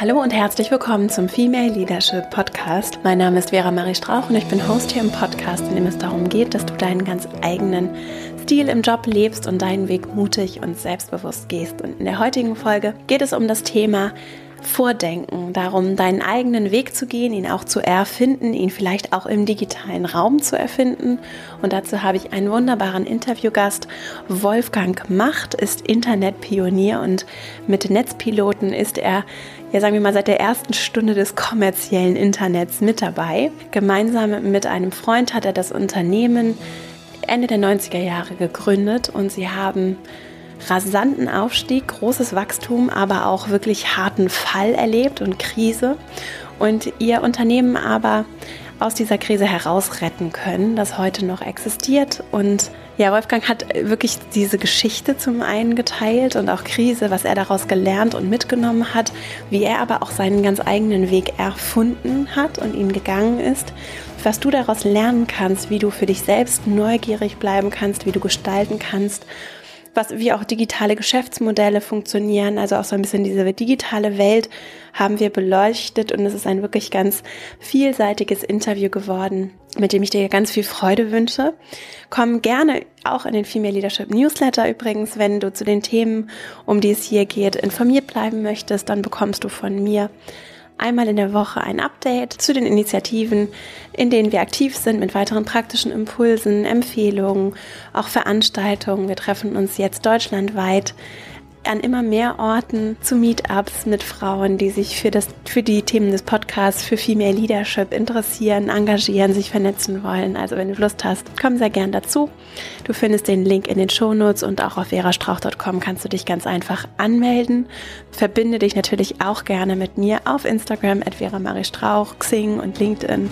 Hallo und herzlich willkommen zum Female Leadership Podcast. Mein Name ist Vera Marie Strauch und ich bin Host hier im Podcast, in dem es darum geht, dass du deinen ganz eigenen Stil im Job lebst und deinen Weg mutig und selbstbewusst gehst. Und in der heutigen Folge geht es um das Thema Vordenken, darum, deinen eigenen Weg zu gehen, ihn auch zu erfinden, ihn vielleicht auch im digitalen Raum zu erfinden. Und dazu habe ich einen wunderbaren Interviewgast. Wolfgang Macht ist Internetpionier und mit Netzpiloten ist er, ja sagen wir mal, seit der ersten Stunde des kommerziellen Internets mit dabei. Gemeinsam mit einem Freund hat er das Unternehmen Ende der 90er Jahre gegründet und sie haben rasanten Aufstieg, großes Wachstum, aber auch wirklich harten Fall erlebt und Krise und ihr Unternehmen aber aus dieser Krise herausretten können, das heute noch existiert. Und ja, Wolfgang hat wirklich diese Geschichte zum einen geteilt und auch Krise, was er daraus gelernt und mitgenommen hat, wie er aber auch seinen ganz eigenen Weg erfunden hat und ihn gegangen ist, was du daraus lernen kannst, wie du für dich selbst neugierig bleiben kannst, wie du gestalten kannst was, wie auch digitale Geschäftsmodelle funktionieren, also auch so ein bisschen diese digitale Welt haben wir beleuchtet und es ist ein wirklich ganz vielseitiges Interview geworden, mit dem ich dir ganz viel Freude wünsche. Komm gerne auch in den Female Leadership Newsletter übrigens, wenn du zu den Themen, um die es hier geht, informiert bleiben möchtest, dann bekommst du von mir einmal in der Woche ein Update zu den Initiativen, in denen wir aktiv sind mit weiteren praktischen Impulsen, Empfehlungen, auch Veranstaltungen. Wir treffen uns jetzt deutschlandweit an immer mehr Orten zu Meetups mit Frauen, die sich für, das, für die Themen des Podcasts, für Female Leadership interessieren, engagieren, sich vernetzen wollen. Also wenn du Lust hast, komm sehr gern dazu. Du findest den Link in den Shownotes und auch auf verastrauch.com kannst du dich ganz einfach anmelden. Verbinde dich natürlich auch gerne mit mir auf Instagram at Vera Marie Strauch, Xing und LinkedIn.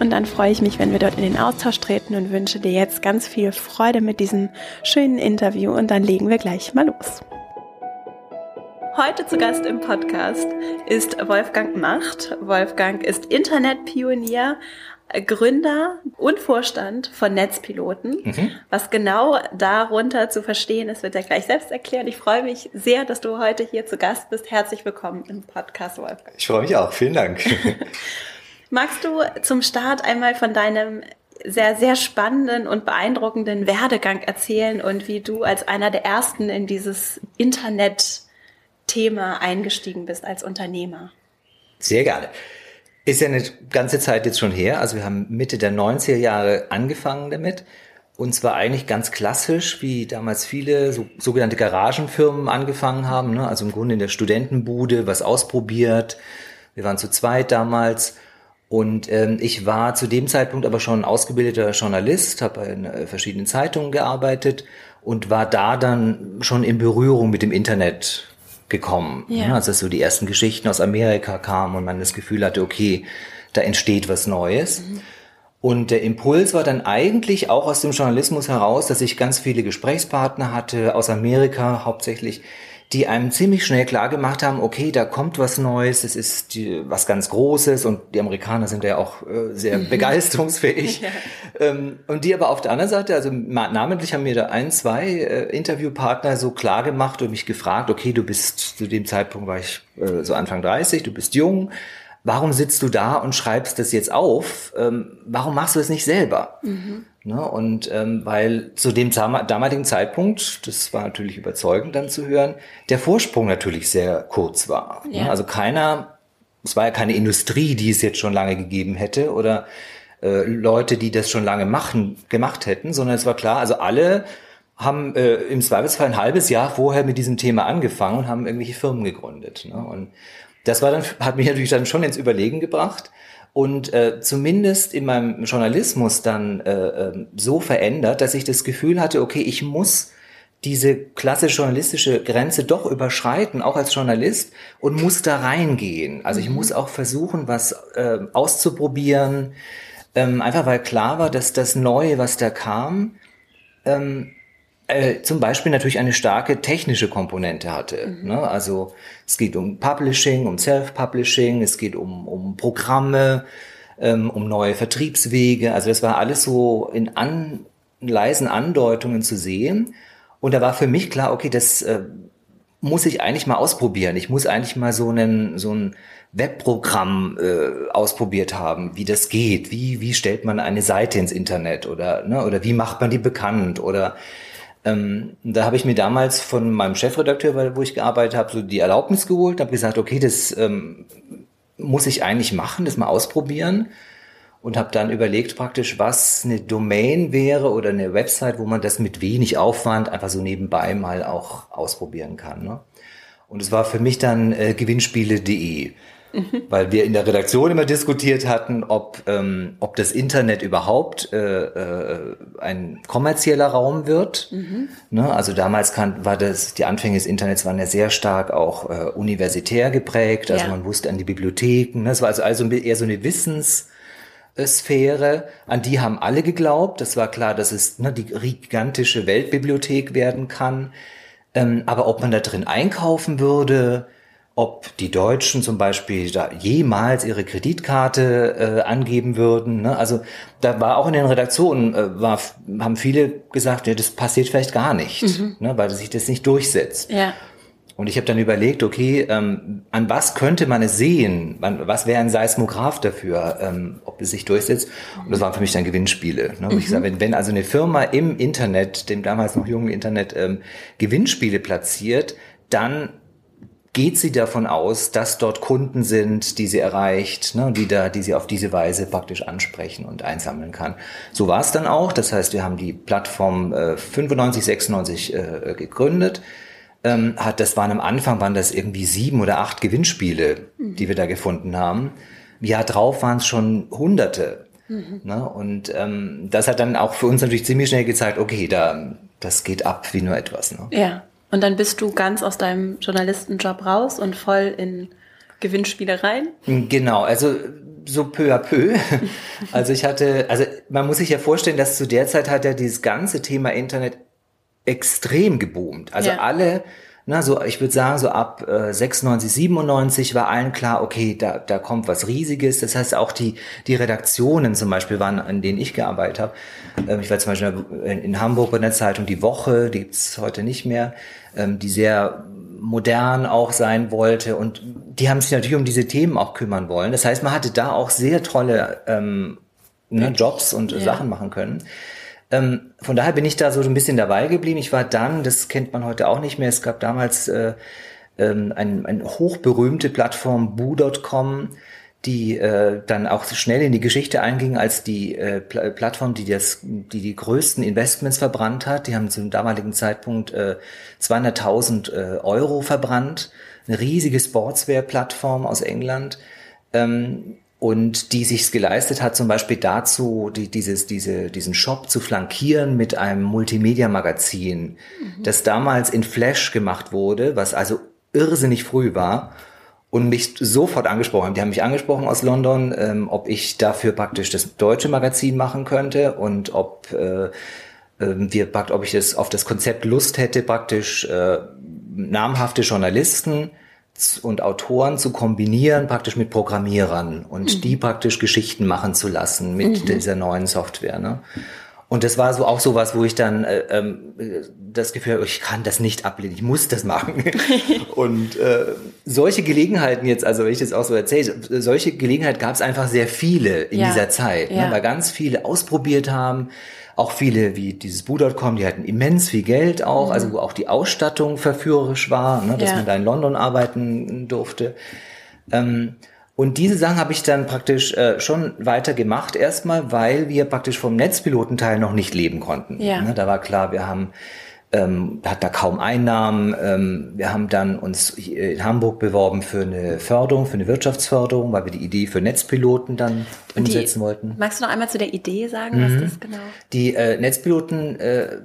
Und dann freue ich mich, wenn wir dort in den Austausch treten und wünsche dir jetzt ganz viel Freude mit diesem schönen Interview und dann legen wir gleich mal los. Heute zu Gast im Podcast ist Wolfgang Macht. Wolfgang ist Internetpionier, Gründer und Vorstand von Netzpiloten. Mhm. Was genau darunter zu verstehen ist, wird er gleich selbst erklären. Ich freue mich sehr, dass du heute hier zu Gast bist. Herzlich willkommen im Podcast, Wolfgang. Ich freue mich auch. Vielen Dank. Magst du zum Start einmal von deinem sehr, sehr spannenden und beeindruckenden Werdegang erzählen und wie du als einer der ersten in dieses Internet Thema eingestiegen bist als Unternehmer? Sehr gerne. Ist ja eine ganze Zeit jetzt schon her. Also wir haben Mitte der 90er Jahre angefangen damit. Und zwar eigentlich ganz klassisch, wie damals viele so, sogenannte Garagenfirmen angefangen haben. Ne? Also im Grunde in der Studentenbude was ausprobiert. Wir waren zu zweit damals. Und ähm, ich war zu dem Zeitpunkt aber schon ausgebildeter Journalist, habe in äh, verschiedenen Zeitungen gearbeitet und war da dann schon in Berührung mit dem Internet gekommen. Ja. Ne? Also so die ersten Geschichten aus Amerika kamen und man das Gefühl hatte, okay, da entsteht was Neues. Mhm. Und der Impuls war dann eigentlich auch aus dem Journalismus heraus, dass ich ganz viele Gesprächspartner hatte, aus Amerika hauptsächlich, die einem ziemlich schnell klar gemacht haben, okay, da kommt was Neues, es ist die, was ganz Großes und die Amerikaner sind ja auch äh, sehr mhm. begeisterungsfähig. ja. ähm, und die aber auf der anderen Seite, also namentlich haben mir da ein, zwei äh, Interviewpartner so klar gemacht und mich gefragt, okay, du bist, zu dem Zeitpunkt war ich äh, so Anfang 30, du bist jung, warum sitzt du da und schreibst das jetzt auf? Ähm, warum machst du es nicht selber? Mhm. Ne? Und ähm, weil zu dem damaligen Zeitpunkt, das war natürlich überzeugend dann zu hören, der Vorsprung natürlich sehr kurz war. Ne? Ja. Ne? Also keiner, es war ja keine Industrie, die es jetzt schon lange gegeben hätte oder äh, Leute, die das schon lange machen, gemacht hätten, sondern es war klar, also alle haben äh, im Zweifelsfall ein halbes Jahr vorher mit diesem Thema angefangen und haben irgendwelche Firmen gegründet. Ne? Und das war dann, hat mich natürlich dann schon ins Überlegen gebracht und äh, zumindest in meinem Journalismus dann äh, äh, so verändert, dass ich das Gefühl hatte, okay, ich muss diese klassische journalistische Grenze doch überschreiten, auch als Journalist, und muss da reingehen. Also ich mhm. muss auch versuchen, was äh, auszuprobieren, ähm, einfach weil klar war, dass das Neue, was da kam, ähm, äh, zum Beispiel natürlich eine starke technische Komponente hatte. Mhm. Ne? Also es geht um Publishing, um Self-Publishing, es geht um, um Programme, ähm, um neue Vertriebswege. Also das war alles so in an, leisen Andeutungen zu sehen. Und da war für mich klar, okay, das, äh, muss ich eigentlich mal ausprobieren. Ich muss eigentlich mal so einen, so ein Webprogramm äh, ausprobiert haben, wie das geht. Wie, wie stellt man eine Seite ins Internet oder, ne, oder wie macht man die bekannt oder ähm, da habe ich mir damals von meinem Chefredakteur, wo ich gearbeitet habe, so die Erlaubnis geholt, habe gesagt, okay, das ähm, muss ich eigentlich machen, das mal ausprobieren und habe dann überlegt praktisch, was eine Domain wäre oder eine Website, wo man das mit wenig Aufwand einfach so nebenbei mal auch ausprobieren kann. Ne? Und es war für mich dann äh, gewinnspiele.de. Mhm. Weil wir in der Redaktion immer diskutiert hatten, ob, ähm, ob das Internet überhaupt äh, äh, ein kommerzieller Raum wird. Mhm. Ne? Also damals kann, war das, die Anfänge des Internets waren ja sehr stark auch äh, universitär geprägt. Also ja. man wusste an die Bibliotheken. Ne? Es war also, also eher so eine Wissenssphäre, an die haben alle geglaubt. Das war klar, dass es ne, die gigantische Weltbibliothek werden kann. Ähm, aber ob man da drin einkaufen würde, ob die Deutschen zum Beispiel da jemals ihre Kreditkarte äh, angeben würden. Ne? Also da war auch in den Redaktionen, äh, war, haben viele gesagt, ja, das passiert vielleicht gar nicht, mhm. ne? weil sich das nicht durchsetzt. Ja. Und ich habe dann überlegt, okay, ähm, an was könnte man es sehen? An, was wäre ein Seismograph dafür, ähm, ob es sich durchsetzt? Und das waren für mich dann Gewinnspiele. Ne? Mhm. Ich sage, wenn, wenn also eine Firma im Internet, dem damals noch jungen Internet, ähm, Gewinnspiele platziert, dann geht sie davon aus, dass dort Kunden sind, die sie erreicht, ne, die, da, die sie auf diese Weise praktisch ansprechen und einsammeln kann. So war es dann auch. Das heißt, wir haben die Plattform äh, 95, 96 äh, gegründet. Ähm, hat, das waren am Anfang waren das irgendwie sieben oder acht Gewinnspiele, mhm. die wir da gefunden haben. Im Jahr drauf waren es schon Hunderte. Mhm. Ne? Und ähm, das hat dann auch für uns natürlich ziemlich schnell gezeigt, okay, da das geht ab wie nur etwas. Ne? Ja. Und dann bist du ganz aus deinem Journalistenjob raus und voll in Gewinnspiele rein? Genau, also so peu à peu. Also ich hatte, also man muss sich ja vorstellen, dass zu der Zeit hat ja dieses ganze Thema Internet extrem geboomt. Also ja. alle na, so, ich würde sagen, so ab äh, 96, 97 war allen klar, okay, da, da kommt was Riesiges. Das heißt, auch die, die Redaktionen zum Beispiel waren, an denen ich gearbeitet habe. Ähm, ich war zum Beispiel in, in Hamburg bei der Zeitung Die Woche, die gibt's heute nicht mehr, ähm, die sehr modern auch sein wollte. Und die haben sich natürlich um diese Themen auch kümmern wollen. Das heißt, man hatte da auch sehr tolle ähm, ne, Jobs und ja. Sachen machen können. Ähm, von daher bin ich da so ein bisschen dabei geblieben. Ich war dann, das kennt man heute auch nicht mehr, es gab damals äh, ähm, ein, eine hochberühmte Plattform, boo.com, die äh, dann auch schnell in die Geschichte einging als die äh, Pl Plattform, die das, die die größten Investments verbrannt hat. Die haben zum damaligen Zeitpunkt äh, 200.000 äh, Euro verbrannt. Eine riesige Sportswear-Plattform aus England. Ähm, und die sich's geleistet hat, zum Beispiel dazu, die, dieses, diese, diesen Shop zu flankieren mit einem Multimedia-Magazin, mhm. das damals in Flash gemacht wurde, was also irrsinnig früh war und mich sofort angesprochen haben. Die haben mich angesprochen aus London, ähm, ob ich dafür praktisch das deutsche Magazin machen könnte und ob äh, äh, wir ob ich das auf das Konzept Lust hätte, praktisch äh, namhafte Journalisten und Autoren zu kombinieren, praktisch mit Programmierern und mhm. die praktisch Geschichten machen zu lassen mit mhm. dieser neuen Software. Ne? Und das war so auch so was, wo ich dann äh, äh, das Gefühl habe, ich kann das nicht ablehnen, ich muss das machen. und äh, solche Gelegenheiten jetzt, also wenn ich das auch so erzähle, solche Gelegenheiten gab es einfach sehr viele in ja. dieser Zeit, ne? ja. ne, weil ganz viele ausprobiert haben, auch viele wie dieses Boo.com, die hatten immens viel Geld auch, mhm. also wo auch die Ausstattung verführerisch war, ne, dass ja. man da in London arbeiten durfte. Ähm, und diese Sachen habe ich dann praktisch äh, schon weiter gemacht, erstmal, weil wir praktisch vom Netzpilotenteil noch nicht leben konnten. Ja. Ne, da war klar, wir haben ähm, hat da kaum Einnahmen. Ähm, wir haben dann uns in Hamburg beworben für eine Förderung, für eine Wirtschaftsförderung, weil wir die Idee für Netzpiloten dann Und umsetzen die, wollten. Magst du noch einmal zu der Idee sagen, mhm. was das genau? Die äh, Netzpiloten äh,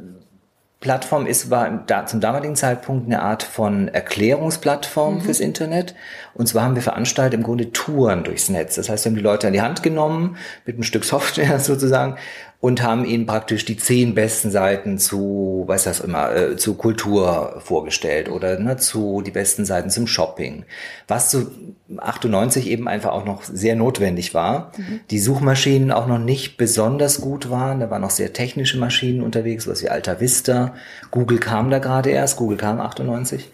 Plattform ist, war da, zum damaligen Zeitpunkt eine Art von Erklärungsplattform mhm. fürs Internet. Und zwar haben wir veranstaltet im Grunde Touren durchs Netz. Das heißt, wir haben die Leute an die Hand genommen mit einem Stück Software sozusagen und haben ihnen praktisch die zehn besten Seiten zu, weiß das immer, äh, zu Kultur vorgestellt oder ne, zu die besten Seiten zum Shopping. Was zu 98 eben einfach auch noch sehr notwendig war. Mhm. Die Suchmaschinen auch noch nicht besonders gut waren. Da waren noch sehr technische Maschinen unterwegs, was wie Alta Vista. Google kam da gerade erst. Google kam 98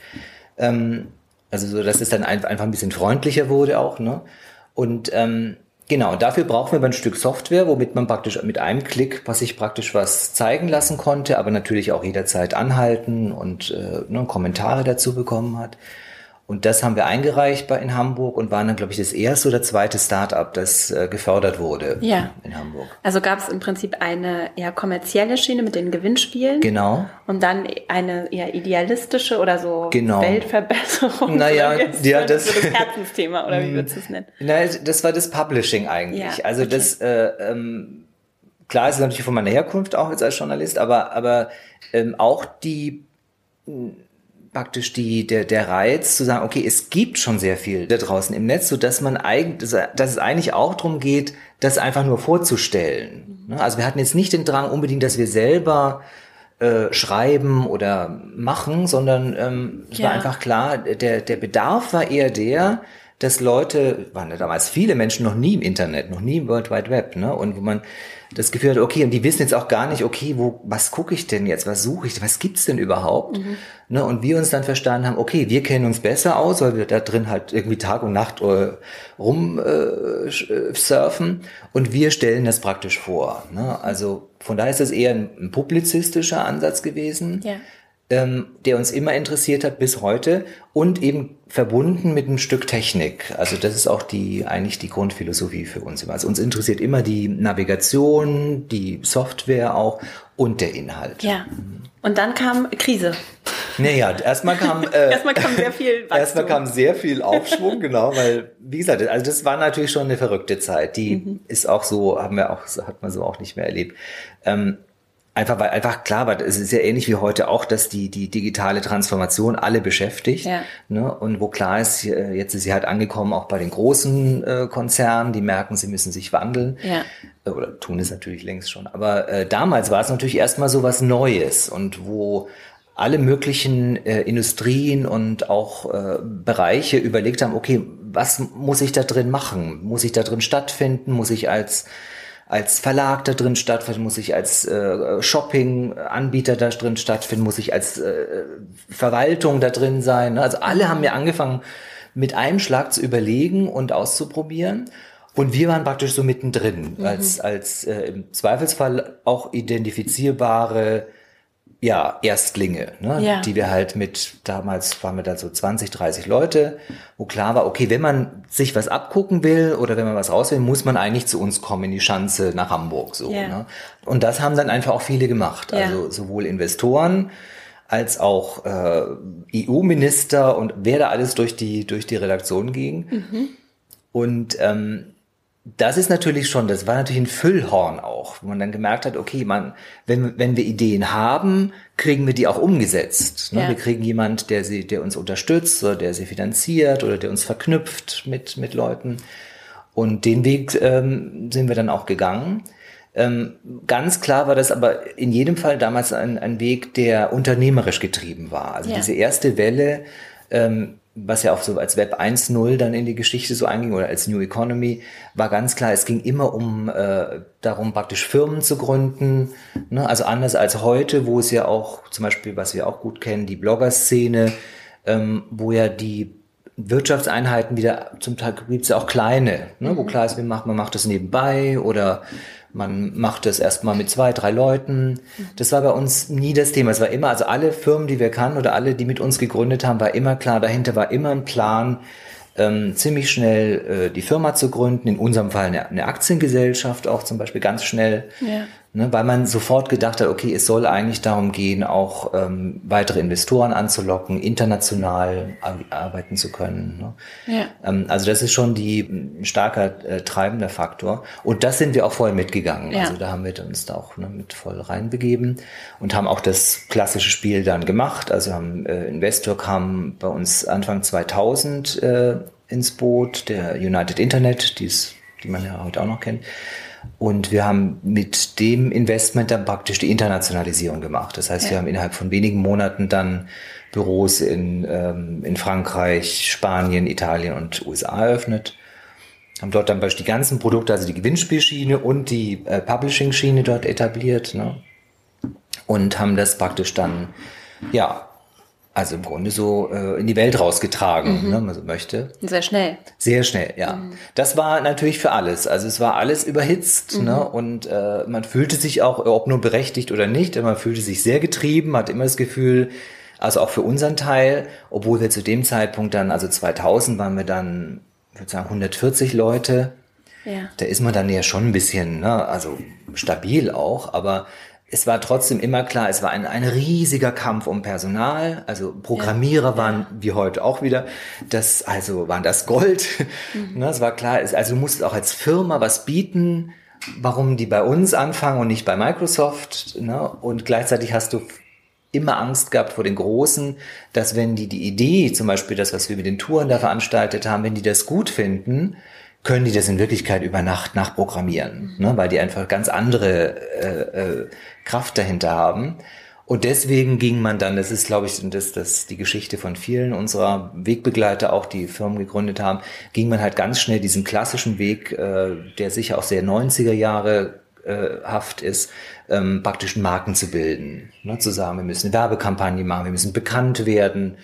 Ähm, also so, dass es dann einfach ein bisschen freundlicher wurde auch. Ne? Und ähm, genau, dafür brauchen wir ein Stück Software, womit man praktisch mit einem Klick, was sich praktisch was zeigen lassen konnte, aber natürlich auch jederzeit anhalten und äh, ne, Kommentare dazu bekommen hat. Und das haben wir eingereicht bei in Hamburg und waren dann, glaube ich, das erste oder zweite Start-up, das äh, gefördert wurde ja. in Hamburg. Also gab es im Prinzip eine eher kommerzielle Schiene mit den Gewinnspielen. Genau. Und dann eine eher idealistische oder so genau. Weltverbesserung. Naja, ja, das, so das Herzensthema oder wie würdest du es nennen? Naja, das war das Publishing eigentlich. Ja, also okay. das äh, ähm, klar ist natürlich von meiner Herkunft auch jetzt als Journalist, aber aber ähm, auch die praktisch die, der, der Reiz zu sagen, okay, es gibt schon sehr viel da draußen im Netz, so dass man eigentlich, dass es eigentlich auch darum geht, das einfach nur vorzustellen. Ne? Also wir hatten jetzt nicht den Drang unbedingt, dass wir selber äh, schreiben oder machen, sondern ähm, es ja. war einfach klar, der, der Bedarf war eher der, dass Leute, waren ja damals viele Menschen noch nie im Internet, noch nie im World Wide Web, ne? Und wo man das Gefühl hat, okay, und die wissen jetzt auch gar nicht, okay, wo, was gucke ich denn jetzt, was suche ich, was gibt's denn überhaupt? Mhm. Ne? Und wir uns dann verstanden haben, okay, wir kennen uns besser aus, weil wir da drin halt irgendwie Tag und Nacht äh, rum äh, surfen und wir stellen das praktisch vor. Ne? Also von daher ist das eher ein, ein publizistischer Ansatz gewesen. Ja ähm, der uns immer interessiert hat bis heute und eben verbunden mit einem Stück Technik. Also das ist auch die eigentlich die Grundphilosophie für uns immer. Also uns interessiert immer die Navigation, die Software auch und der Inhalt. Ja. Und dann kam Krise. Naja, erstmal kam äh, erstmal kam sehr viel Wachstum. Erstmal kam sehr viel Aufschwung, genau, weil wie gesagt, also das war natürlich schon eine verrückte Zeit. Die mhm. ist auch so, haben wir auch, hat man so auch nicht mehr erlebt. Ähm, Einfach weil einfach klar war, es ist ja ähnlich wie heute auch, dass die die digitale Transformation alle beschäftigt. Ja. Ne? Und wo klar ist, äh, jetzt ist sie halt angekommen auch bei den großen äh, Konzernen, die merken, sie müssen sich wandeln. Ja. Äh, oder tun es natürlich längst schon. Aber äh, damals war es natürlich erstmal so was Neues und wo alle möglichen äh, Industrien und auch äh, Bereiche überlegt haben, okay, was muss ich da drin machen? Muss ich da drin stattfinden? Muss ich als als Verlag da drin stattfinden, muss ich als äh, Shopping-Anbieter da drin stattfinden, muss ich als äh, Verwaltung da drin sein. Also alle haben mir angefangen, mit einem Schlag zu überlegen und auszuprobieren. Und wir waren praktisch so mittendrin, mhm. als, als äh, im Zweifelsfall auch identifizierbare ja, Erstlinge, ne, ja. die wir halt mit, damals waren wir da so 20, 30 Leute, wo klar war, okay, wenn man sich was abgucken will oder wenn man was raus will, muss man eigentlich zu uns kommen in die Schanze nach Hamburg, so, ja. ne? Und das haben dann einfach auch viele gemacht, ja. also sowohl Investoren, als auch äh, EU-Minister und wer da alles durch die, durch die Redaktion ging. Mhm. Und ähm, das ist natürlich schon, das war natürlich ein Füllhorn auch, wo man dann gemerkt hat, okay, man, wenn, wenn wir Ideen haben, kriegen wir die auch umgesetzt. Ne? Ja. Wir kriegen jemand, der sie, der uns unterstützt oder der sie finanziert oder der uns verknüpft mit, mit Leuten. Und den Weg ähm, sind wir dann auch gegangen. Ähm, ganz klar war das aber in jedem Fall damals ein, ein Weg, der unternehmerisch getrieben war. Also ja. diese erste Welle, ähm, was ja auch so als Web 1.0 dann in die Geschichte so einging oder als New Economy, war ganz klar, es ging immer um äh, darum, praktisch Firmen zu gründen. Ne? Also anders als heute, wo es ja auch, zum Beispiel, was wir auch gut kennen, die Blogger-Szene, ähm, wo ja die Wirtschaftseinheiten wieder, zum Teil gibt es ja auch kleine, ne? wo mhm. klar ist, man macht, man macht das nebenbei oder man macht das erstmal mit zwei, drei Leuten. Das war bei uns nie das Thema. Es war immer, also alle Firmen, die wir kannten oder alle, die mit uns gegründet haben, war immer klar, dahinter war immer ein Plan, ähm, ziemlich schnell äh, die Firma zu gründen, in unserem Fall eine, eine Aktiengesellschaft auch zum Beispiel ganz schnell. Ja. Ne, weil man sofort gedacht hat, okay, es soll eigentlich darum gehen, auch ähm, weitere Investoren anzulocken, international arbeiten zu können. Ne? Ja. Ähm, also das ist schon die ein starker äh, treibender Faktor. Und das sind wir auch voll mitgegangen. Ja. Also da haben wir uns da auch ne, mit voll reinbegeben und haben auch das klassische Spiel dann gemacht. Also haben äh, Investor kam bei uns Anfang 2000 äh, ins Boot, der United Internet, die's, die man ja heute auch noch kennt. Und wir haben mit dem Investment dann praktisch die Internationalisierung gemacht. Das heißt, ja. wir haben innerhalb von wenigen Monaten dann Büros in, ähm, in Frankreich, Spanien, Italien und USA eröffnet. Haben dort dann beispielsweise die ganzen Produkte, also die Gewinnspielschiene und die äh, Publishing-Schiene dort etabliert. Ne? Und haben das praktisch dann, ja, also im Grunde so äh, in die Welt rausgetragen, mhm. ne, wenn man so möchte. Sehr schnell. Sehr schnell, ja. Mhm. Das war natürlich für alles. Also es war alles überhitzt mhm. ne, und äh, man fühlte sich auch, ob nur berechtigt oder nicht, man fühlte sich sehr getrieben, hat immer das Gefühl, also auch für unseren Teil, obwohl wir zu dem Zeitpunkt dann, also 2000 waren wir dann, ich würde sagen, 140 Leute. Ja. Da ist man dann ja schon ein bisschen, ne, also stabil auch, aber es war trotzdem immer klar, es war ein, ein riesiger Kampf um Personal. Also Programmierer ja, waren wie heute auch wieder. Das, also waren das Gold. Mhm. Ne, es war klar, also du musst auch als Firma was bieten, warum die bei uns anfangen und nicht bei Microsoft. Ne? Und gleichzeitig hast du immer Angst gehabt vor den Großen, dass wenn die die Idee, zum Beispiel das, was wir mit den Touren da veranstaltet haben, wenn die das gut finden, können die das in Wirklichkeit über Nacht nachprogrammieren, ne? weil die einfach ganz andere äh, äh, Kraft dahinter haben. Und deswegen ging man dann, das ist, glaube ich, das, das die Geschichte von vielen unserer Wegbegleiter, auch die Firmen gegründet haben, ging man halt ganz schnell diesen klassischen Weg, äh, der sicher auch sehr 90er Jahre äh, haft ist, ähm, praktisch Marken zu bilden. Ne? Zu sagen, wir müssen eine Werbekampagne machen, wir müssen bekannt werden,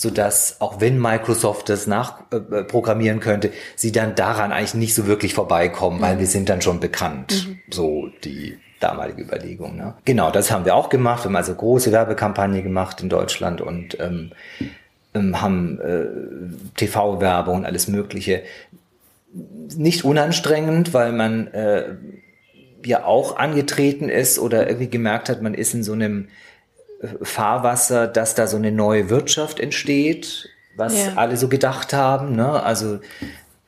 so dass auch wenn Microsoft das nachprogrammieren äh, könnte, sie dann daran eigentlich nicht so wirklich vorbeikommen, mhm. weil wir sind dann schon bekannt. Mhm. So die damalige Überlegung. Ne? Genau, das haben wir auch gemacht. Wir haben also große Werbekampagne gemacht in Deutschland und ähm, ähm haben äh, TV-Werbung und alles Mögliche. Nicht unanstrengend, weil man äh, ja auch angetreten ist oder irgendwie gemerkt hat, man ist in so einem Fahrwasser, dass da so eine neue Wirtschaft entsteht, was ja. alle so gedacht haben. Ne? Also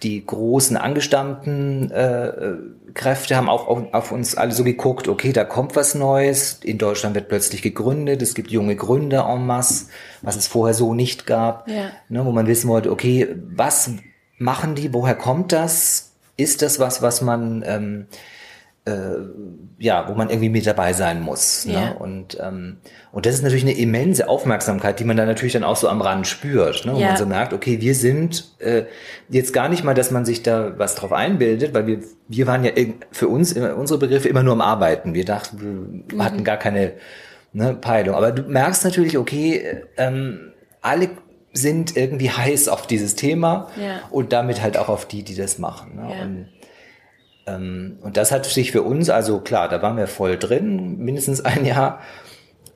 die großen angestammten äh, Kräfte haben auch auf, auf, uns alle so geguckt, okay, da kommt was Neues, in Deutschland wird plötzlich gegründet, es gibt junge Gründer en masse, was es vorher so nicht gab, ja. ne, wo man wissen wollte, okay, was machen die, woher kommt das? Ist das was, was man ähm, äh, ja, wo man irgendwie mit dabei sein muss. Ne? Ja. Und, ähm, und das ist natürlich eine immense Aufmerksamkeit, die man dann natürlich dann auch so am Rand spürt, ne? wo ja. man so merkt, okay, wir sind äh, jetzt gar nicht mal, dass man sich da was drauf einbildet, weil wir, wir waren ja für uns, immer, unsere Begriffe immer nur am Arbeiten. Wir dachten, wir mhm. hatten gar keine ne, Peilung. Aber du merkst natürlich, okay, ähm, alle sind irgendwie heiß auf dieses Thema ja. und damit halt auch auf die, die das machen. Ne? Und, und das hat sich für uns, also klar, da waren wir voll drin, mindestens ein Jahr.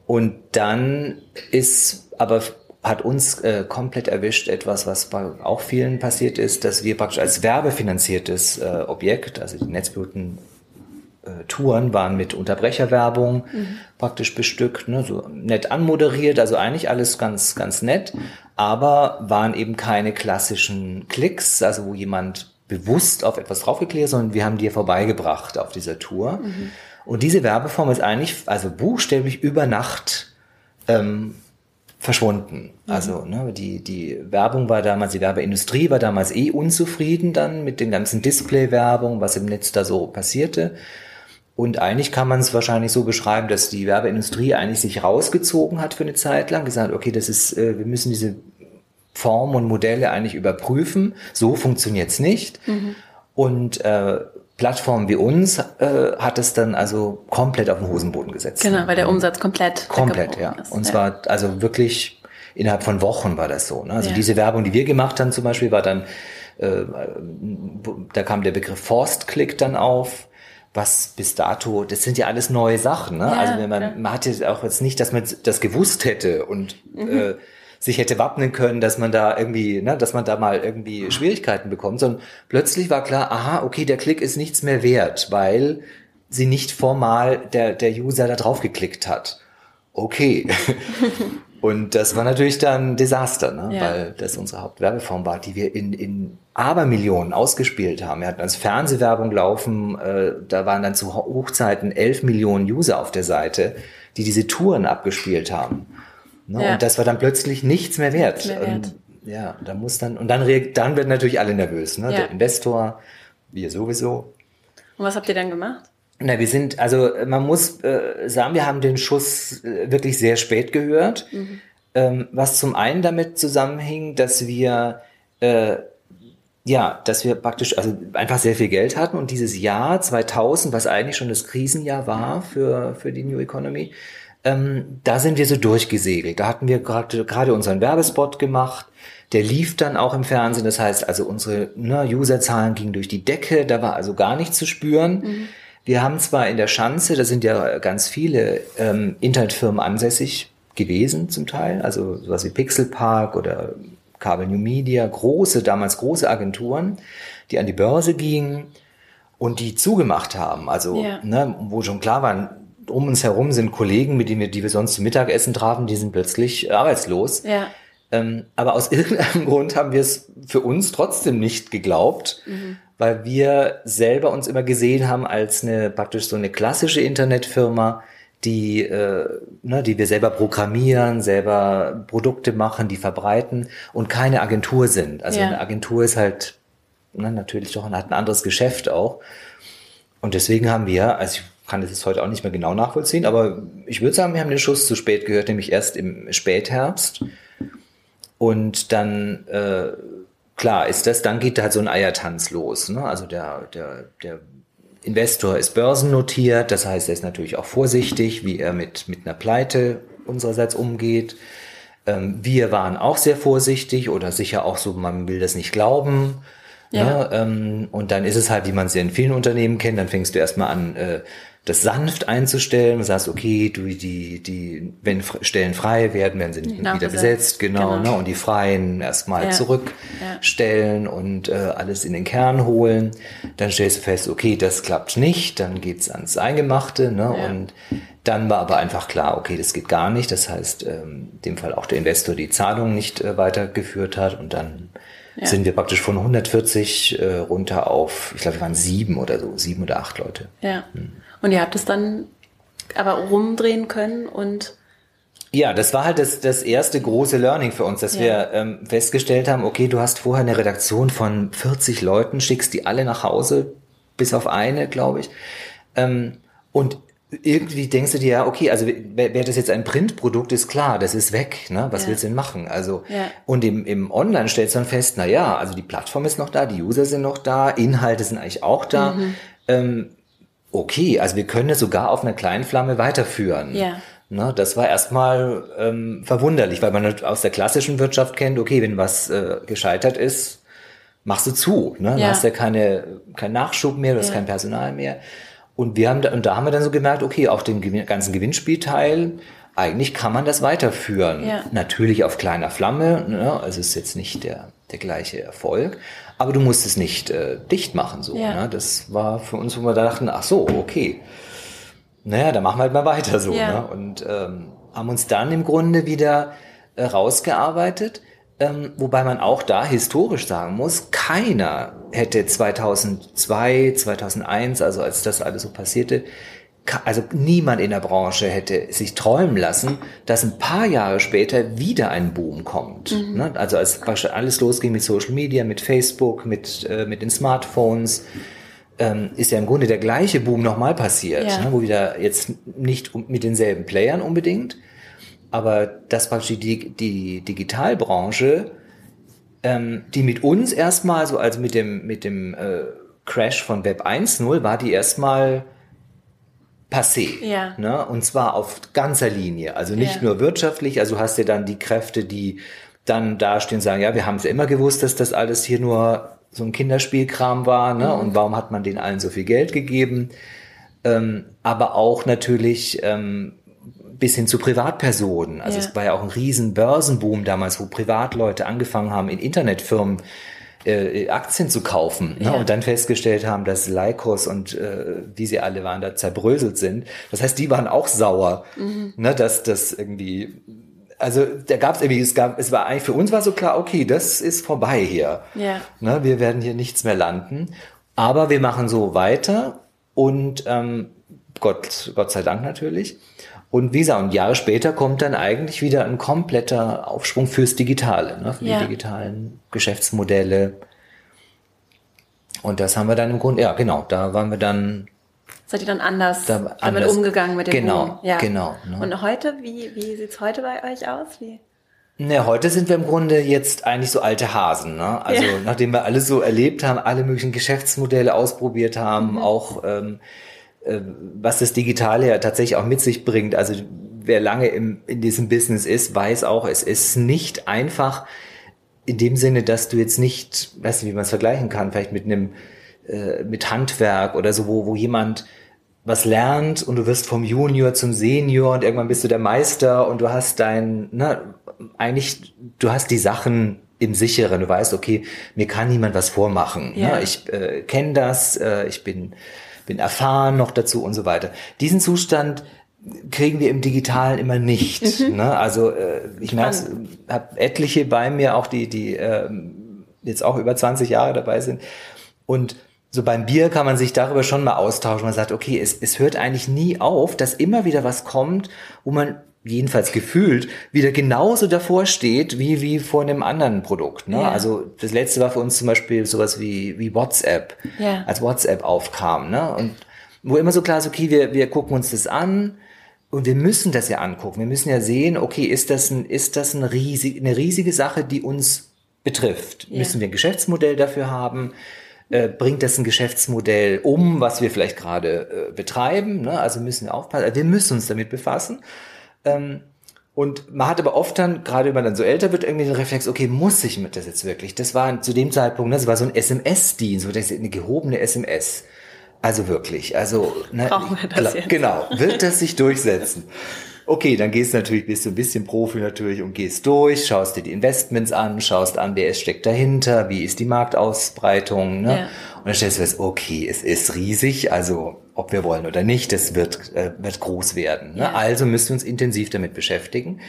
Und dann ist aber hat uns äh, komplett erwischt etwas, was bei auch vielen passiert ist, dass wir praktisch als werbefinanziertes äh, Objekt, also die Netzbluten äh, Touren waren mit Unterbrecherwerbung mhm. praktisch bestückt, ne, so nett anmoderiert, also eigentlich alles ganz, ganz nett, aber waren eben keine klassischen Klicks, also wo jemand bewusst auf etwas draufgeklärt, sondern wir haben dir vorbeigebracht auf dieser Tour. Mhm. Und diese Werbeform ist eigentlich, also buchstäblich über Nacht ähm, verschwunden. Mhm. Also ne, die, die Werbung war damals, die Werbeindustrie war damals eh unzufrieden dann mit den ganzen Display-Werbung, was im Netz da so passierte. Und eigentlich kann man es wahrscheinlich so beschreiben, dass die Werbeindustrie eigentlich sich rausgezogen hat für eine Zeit lang, gesagt, okay, das ist, äh, wir müssen diese Formen und Modelle eigentlich überprüfen. So funktioniert's nicht. Mhm. Und äh, Plattformen wie uns äh, hat es dann also komplett auf den Hosenboden gesetzt. Genau, weil der Umsatz komplett komplett, ja. Ist. Und ja. zwar also wirklich innerhalb von Wochen war das so. Ne? Also ja. diese Werbung, die wir gemacht haben zum Beispiel, war dann äh, da kam der Begriff Forced Click dann auf was bis dato, das sind ja alles neue Sachen. Ne? Ja, also wenn man, ja. man hatte auch jetzt nicht, dass man das gewusst hätte und mhm. äh, sich hätte wappnen können, dass man da irgendwie, ne, dass man da mal irgendwie Schwierigkeiten bekommt, sondern plötzlich war klar, aha, okay, der Klick ist nichts mehr wert, weil sie nicht formal der, der User da drauf geklickt hat. Okay. Und das war natürlich dann ein Desaster, ne? Ja. weil das unsere Hauptwerbeform war, die wir in, in Abermillionen ausgespielt haben. Wir hatten als Fernsehwerbung laufen, äh, da waren dann zu Hochzeiten elf Millionen User auf der Seite, die diese Touren abgespielt haben. Ne? Ja. Und das war dann plötzlich nichts mehr wert. Nichts mehr wert. Und, ja, da muss dann, und dann, dann werden natürlich alle nervös. Ne? Ja. Der Investor, wir sowieso. Und was habt ihr dann gemacht? Na, wir sind, also man muss äh, sagen, wir haben den Schuss äh, wirklich sehr spät gehört. Mhm. Ähm, was zum einen damit zusammenhing, dass wir äh, ja, dass wir praktisch also einfach sehr viel Geld hatten und dieses Jahr 2000, was eigentlich schon das Krisenjahr war für für die New Economy, ähm, da sind wir so durchgesegelt. Da hatten wir gerade unseren Werbespot gemacht. Der lief dann auch im Fernsehen. Das heißt, also unsere ne, Userzahlen gingen durch die Decke. Da war also gar nichts zu spüren. Mhm. Wir haben zwar in der Schanze, da sind ja ganz viele ähm, Internetfirmen ansässig gewesen zum Teil, also sowas wie Pixelpark oder Kabel New Media, große, damals große Agenturen, die an die Börse gingen und die zugemacht haben. Also, ja. ne, wo schon klar war, um uns herum sind Kollegen, mit denen wir, die wir sonst zum Mittagessen trafen, die sind plötzlich arbeitslos. Ja. Ähm, aber aus irgendeinem Grund haben wir es für uns trotzdem nicht geglaubt, mhm. weil wir selber uns immer gesehen haben als eine praktisch so eine klassische Internetfirma, die, äh, ne, die wir selber programmieren, selber Produkte machen, die verbreiten und keine Agentur sind. Also ja. eine Agentur ist halt ne, natürlich doch hat ein anderes Geschäft auch. Und deswegen haben wir, also ich kann das jetzt heute auch nicht mehr genau nachvollziehen, aber ich würde sagen, wir haben den Schuss zu spät gehört, nämlich erst im Spätherbst. Und dann, äh, klar, ist das, dann geht halt so ein Eiertanz los. Ne? Also der, der, der Investor ist börsennotiert, das heißt, er ist natürlich auch vorsichtig, wie er mit, mit einer Pleite unsererseits umgeht. Ähm, wir waren auch sehr vorsichtig oder sicher auch so, man will das nicht glauben. Ja. Ne? Ähm, und dann ist es halt, wie man es ja in vielen Unternehmen kennt, dann fängst du erstmal an, äh, das sanft einzustellen und sagst, okay, du, die, die, wenn Stellen frei werden, werden sie nicht wieder besetzt, genau, genau. Ne, und die Freien erstmal ja. zurückstellen ja. und äh, alles in den Kern holen. Dann stellst du fest, okay, das klappt nicht, dann geht's ans Eingemachte, ne, ja. und dann war aber einfach klar, okay, das geht gar nicht. Das heißt, ähm, in dem Fall auch der Investor die Zahlung nicht äh, weitergeführt hat und dann ja. sind wir praktisch von 140 äh, runter auf, ich glaube, wir waren sieben oder so, sieben oder acht Leute. Ja. Hm. Und ihr habt es dann aber rumdrehen können und ja, das war halt das, das erste große Learning für uns, dass ja. wir ähm, festgestellt haben, okay, du hast vorher eine Redaktion von 40 Leuten, schickst die alle nach Hause, bis auf eine, glaube ich. Ähm, und irgendwie denkst du dir, ja, okay, also wäre das jetzt ein Printprodukt, ist klar, das ist weg, ne? Was ja. willst du denn machen? Also, ja. und im, im Online stellst du dann fest, na ja, also die Plattform ist noch da, die User sind noch da, Inhalte sind eigentlich auch da. Mhm. Ähm, okay, also wir können es sogar auf einer kleinen Flamme weiterführen. Ja. Ne, das war erstmal ähm, verwunderlich, weil man aus der klassischen Wirtschaft kennt, okay, wenn was äh, gescheitert ist, machst du zu. Ne? Ja. Du hast ja keine, keinen Nachschub mehr, du hast kein Personal mehr. Und wir haben da, und da haben wir dann so gemerkt, okay, auf dem ganzen Gewinnspielteil, eigentlich kann man das weiterführen. Ja. Natürlich auf kleiner Flamme, ne? also ist jetzt nicht der, der gleiche Erfolg, aber du musst es nicht äh, dicht machen. So, ja. ne? Das war für uns, wo wir da dachten, ach so, okay. Naja, dann machen wir halt mal weiter so. Ja. Ne? Und ähm, haben uns dann im Grunde wieder äh, rausgearbeitet. Ähm, wobei man auch da historisch sagen muss, keiner hätte 2002, 2001, also als das alles so passierte, also niemand in der Branche hätte sich träumen lassen, dass ein paar Jahre später wieder ein Boom kommt. Mhm. Ne? Also als alles losging mit Social Media, mit Facebook, mit, äh, mit den Smartphones, ähm, ist ja im Grunde der gleiche Boom nochmal passiert, ja. ne? wo wieder jetzt nicht mit denselben Playern unbedingt, aber das praktisch die, die Digitalbranche, ähm, die mit uns erstmal, so also mit dem, mit dem äh, Crash von Web 1.0, war die erstmal passé. Ja. Ne? Und zwar auf ganzer Linie. Also nicht ja. nur wirtschaftlich, also hast du dann die Kräfte, die dann dastehen und sagen, ja, wir haben es ja immer gewusst, dass das alles hier nur so ein Kinderspielkram war, ne? Mhm. Und warum hat man denen allen so viel Geld gegeben? Ähm, aber auch natürlich ähm, bis hin zu Privatpersonen. Also ja. es war ja auch ein riesen Börsenboom damals, wo Privatleute angefangen haben, in Internetfirmen äh, Aktien zu kaufen ne? und dann festgestellt haben, dass Leikos und äh, wie sie alle waren, da zerbröselt sind. Das heißt, die waren auch sauer, mhm. ne? dass das irgendwie also da gab es irgendwie, es gab, es war eigentlich für uns war so klar, okay, das ist vorbei hier. Ja. Ne, wir werden hier nichts mehr landen. Aber wir machen so weiter und ähm, Gott, Gott sei Dank natürlich. Und wie gesagt, und Jahre später kommt dann eigentlich wieder ein kompletter Aufschwung fürs Digitale, ne? für ja. die digitalen Geschäftsmodelle. Und das haben wir dann im Grunde, ja genau, da waren wir dann. Seid ihr dann anders da, damit anders, umgegangen mit dem Genau, Boom? Ja. genau. Ne? Und heute, wie, wie sieht's heute bei euch aus? Wie? Ne, heute sind wir im Grunde jetzt eigentlich so alte Hasen. Ne? Also ja. nachdem wir alles so erlebt haben, alle möglichen Geschäftsmodelle ausprobiert haben, mhm. auch ähm, äh, was das Digitale ja tatsächlich auch mit sich bringt. Also wer lange im, in diesem Business ist, weiß auch, es ist nicht einfach in dem Sinne, dass du jetzt nicht, weiß nicht, wie man es vergleichen kann, vielleicht mit einem, äh, mit Handwerk oder so, wo, wo jemand was lernt und du wirst vom Junior zum Senior und irgendwann bist du der Meister und du hast dein, ne, eigentlich, du hast die Sachen im Sicheren. Du weißt, okay, mir kann niemand was vormachen. Ne? Ja. Ne? Ich äh, kenne das, äh, ich bin, bin erfahren noch dazu und so weiter. Diesen Zustand kriegen wir im Digitalen immer nicht. Mhm. Ne? Also äh, ich merke, habe etliche bei mir, auch die, die äh, jetzt auch über 20 Jahre dabei sind. Und so beim Bier kann man sich darüber schon mal austauschen. Man sagt, okay, es, es hört eigentlich nie auf, dass immer wieder was kommt, wo man jedenfalls gefühlt wieder genauso davor steht wie wie vor einem anderen Produkt. Ne? Ja. Also das letzte war für uns zum Beispiel sowas wie wie WhatsApp, ja. als WhatsApp aufkam. Ne? Und wo immer so klar ist, okay, wir wir gucken uns das an und wir müssen das ja angucken. Wir müssen ja sehen, okay, ist das ein ist das ein riesig, eine riesige Sache, die uns betrifft? Ja. Müssen wir ein Geschäftsmodell dafür haben? Äh, bringt das ein Geschäftsmodell um, was wir vielleicht gerade äh, betreiben. Ne? Also müssen wir aufpassen. Also wir müssen uns damit befassen. Ähm, und man hat aber oft dann, gerade wenn man dann so älter wird, irgendwie den Reflex, okay, muss ich mit das jetzt wirklich? Das war zu dem Zeitpunkt, ne, das war so ein SMS-Dienst, das ist eine gehobene SMS. Also wirklich, also ne, Brauchen wir das jetzt? genau, wird das sich durchsetzen? Okay, dann gehst du natürlich, bist du ein bisschen Profi natürlich und gehst durch, schaust dir die Investments an, schaust an, wer steckt dahinter, wie ist die Marktausbreitung, ne? Ja. Und dann stellst du fest, okay, es ist riesig, also ob wir wollen oder nicht, das wird, äh, wird groß werden. Ne? Also müssen wir uns intensiv damit beschäftigen.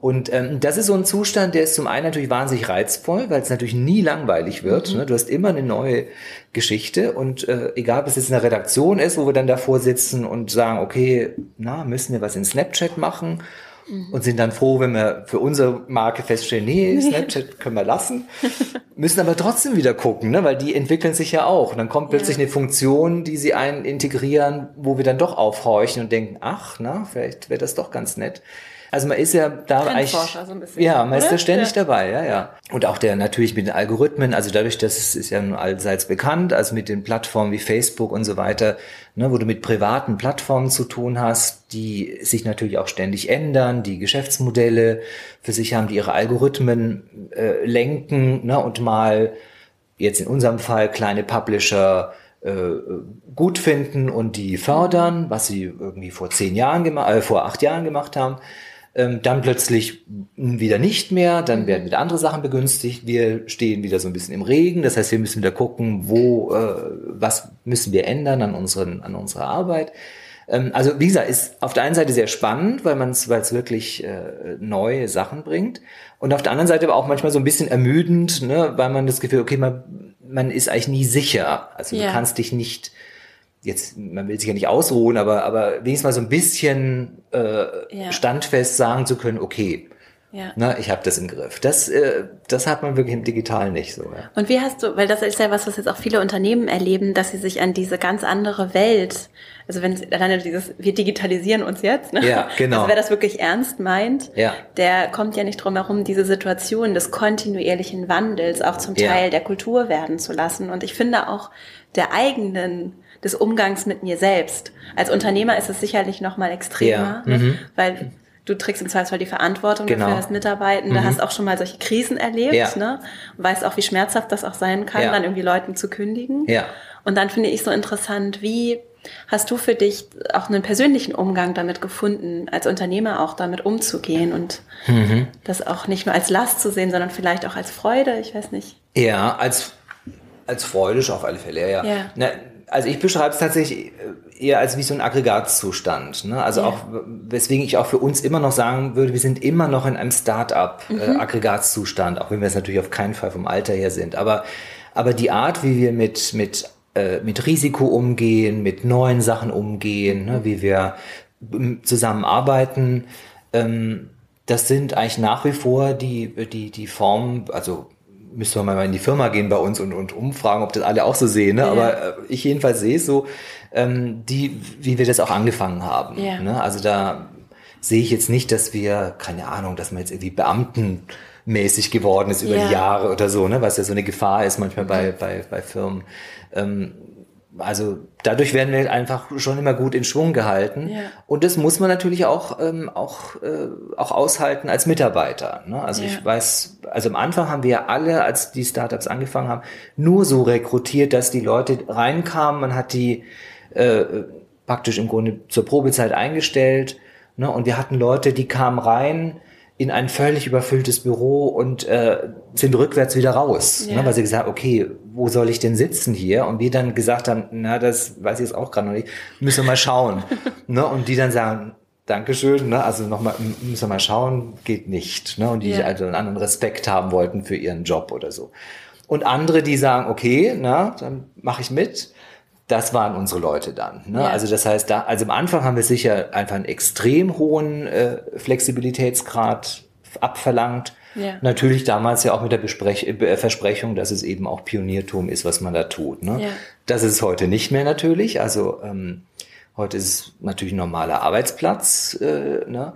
Und ähm, das ist so ein Zustand, der ist zum einen natürlich wahnsinnig reizvoll, weil es natürlich nie langweilig wird. Mhm. Ne? Du hast immer eine neue Geschichte und äh, egal, ob es jetzt in der Redaktion ist, wo wir dann davor sitzen und sagen, okay, na, müssen wir was in Snapchat machen mhm. und sind dann froh, wenn wir für unsere Marke feststellen, nee, Snapchat können wir lassen, müssen aber trotzdem wieder gucken, ne? weil die entwickeln sich ja auch. Und dann kommt plötzlich ja. eine Funktion, die sie einen integrieren, wo wir dann doch aufhorchen und denken, ach, na, vielleicht wäre das doch ganz nett. Also man ist ja da eigentlich, so bisschen, ja, man oder? ist da ständig ja. dabei, ja, ja. Und auch der natürlich mit den Algorithmen, also dadurch, dass es ist ja nun allseits bekannt, also mit den Plattformen wie Facebook und so weiter, ne, wo du mit privaten Plattformen zu tun hast, die sich natürlich auch ständig ändern, die Geschäftsmodelle für sich haben, die ihre Algorithmen äh, lenken, ne, und mal jetzt in unserem Fall kleine Publisher äh, gut finden und die fördern, was sie irgendwie vor zehn Jahren gemacht, äh, vor acht Jahren gemacht haben ähm, dann plötzlich wieder nicht mehr, dann mhm. werden wieder andere Sachen begünstigt, wir stehen wieder so ein bisschen im Regen, das heißt, wir müssen wieder gucken, wo, äh, was müssen wir ändern an, unseren, an unserer Arbeit. Ähm, also wie gesagt, ist auf der einen Seite sehr spannend, weil man es weil es wirklich äh, neue Sachen bringt und auf der anderen Seite aber auch manchmal so ein bisschen ermüdend, ne, weil man das Gefühl, okay, man, man ist eigentlich nie sicher, also ja. du kannst dich nicht jetzt, man will sich ja nicht ausruhen, aber, aber wenigstens mal so ein bisschen äh, ja. standfest sagen zu können, okay, ja. Na, ich habe das im Griff. Das, äh, das hat man wirklich im Digitalen nicht so. Ja. Und wie hast du, weil das ist ja was, was jetzt auch viele Unternehmen erleben, dass sie sich an diese ganz andere Welt, also wenn alleine dieses, wir digitalisieren uns jetzt, ne? ja, genau. also wer das wirklich ernst meint, ja. der kommt ja nicht drum herum, diese Situation des kontinuierlichen Wandels auch zum Teil ja. der Kultur werden zu lassen. Und ich finde auch der eigenen des Umgangs mit mir selbst. Als Unternehmer ist es sicherlich noch mal extremer, ja. mhm. weil du trägst im Zweifelsfall die Verantwortung genau. dafür als Mitarbeitende, mhm. hast auch schon mal solche Krisen erlebt, ja. ne? Und weißt auch, wie schmerzhaft das auch sein kann, ja. dann irgendwie Leuten zu kündigen. Ja. Und dann finde ich so interessant, wie hast du für dich auch einen persönlichen Umgang damit gefunden, als Unternehmer auch damit umzugehen und mhm. das auch nicht nur als Last zu sehen, sondern vielleicht auch als Freude, ich weiß nicht. Ja, als als freudisch auf alle Fälle, ja. ja. Na, also ich beschreibe es tatsächlich eher als wie so ein Aggregatzustand. Ne? Also ja. auch, weswegen ich auch für uns immer noch sagen würde, wir sind immer noch in einem Start-up-Aggregatzustand, mhm. äh, auch wenn wir es natürlich auf keinen Fall vom Alter her sind. Aber, aber die Art, wie wir mit, mit, äh, mit Risiko umgehen, mit neuen Sachen umgehen, ne? wie wir zusammenarbeiten, ähm, das sind eigentlich nach wie vor die, die, die Formen, also müsste man mal in die Firma gehen bei uns und, und umfragen, ob das alle auch so sehen. Ne? Ja. Aber äh, ich jedenfalls sehe es so, ähm, die, wie wir das auch angefangen haben. Ja. Ne? Also da sehe ich jetzt nicht, dass wir, keine Ahnung, dass man jetzt irgendwie Beamtenmäßig geworden ist über ja. die Jahre oder so, ne? was ja so eine Gefahr ist manchmal bei, bei, bei Firmen. Ähm, also dadurch werden wir einfach schon immer gut in Schwung gehalten. Ja. Und das muss man natürlich auch, ähm, auch, äh, auch aushalten als Mitarbeiter. Ne? Also Ja. ich weiß, also am Anfang haben wir ja alle, als die Startups angefangen haben, nur so rekrutiert, dass die Leute reinkamen. Man hat die äh, praktisch im Grunde zur Probezeit eingestellt. Ne? Und wir hatten Leute, die kamen rein in ein völlig überfülltes Büro und äh, sind rückwärts wieder raus, Ja. ne? weil sie gesagt haben, okay, wo soll ich denn sitzen hier? Und wir dann gesagt haben, na, das weiß ich jetzt auch gerade noch nicht, müssen wir mal schauen. ne? Und die dann sagen, Dankeschön, ne? also nochmal, müssen wir mal schauen, geht nicht. Ne? Und die Ja. also einen anderen Respekt haben wollten für ihren Job oder so. Und andere, die sagen, okay, na, dann mache ich mit. Das waren unsere Leute dann. Ne? Ja. Also das heißt, da, also am Anfang haben wir sicher einfach einen extrem hohen äh, Flexibilitätsgrad abverlangt. Ja. Natürlich damals ja auch mit der Besprech äh, Versprechung, dass es eben auch Pioniertum ist, was man da tut. Ne? Ja. Das ist es heute nicht mehr natürlich. Also ähm, heute ist es natürlich ein normaler Arbeitsplatz. Äh, ne?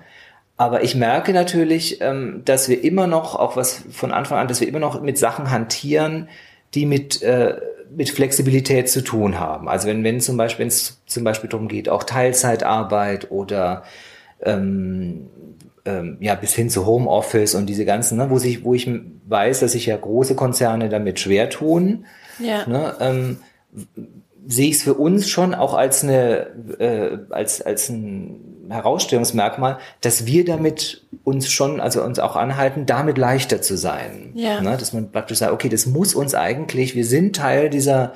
Aber ich merke natürlich, ähm, dass wir immer noch, auch was von Anfang an, dass wir immer noch mit Sachen hantieren, die mit, äh, mit Flexibilität zu tun haben. Also wenn, wenn zum Beispiel, wenn es zum Beispiel darum geht, auch Teilzeitarbeit oder ähm, ähm, ja, bis hin zu Homeoffice und diese ganzen, ne, wo sich, wo ich weiß, dass sich ja große Konzerne damit schwer tun, Ja. ne, ähm, sehe ich es für uns schon auch als eine äh, als als ein Herausstellungsmerkmal, dass wir damit uns schon also uns auch anhalten, damit leichter zu sein. Ja. Ne? Dass man praktisch sagt, okay, das muss uns eigentlich, wir sind Teil dieser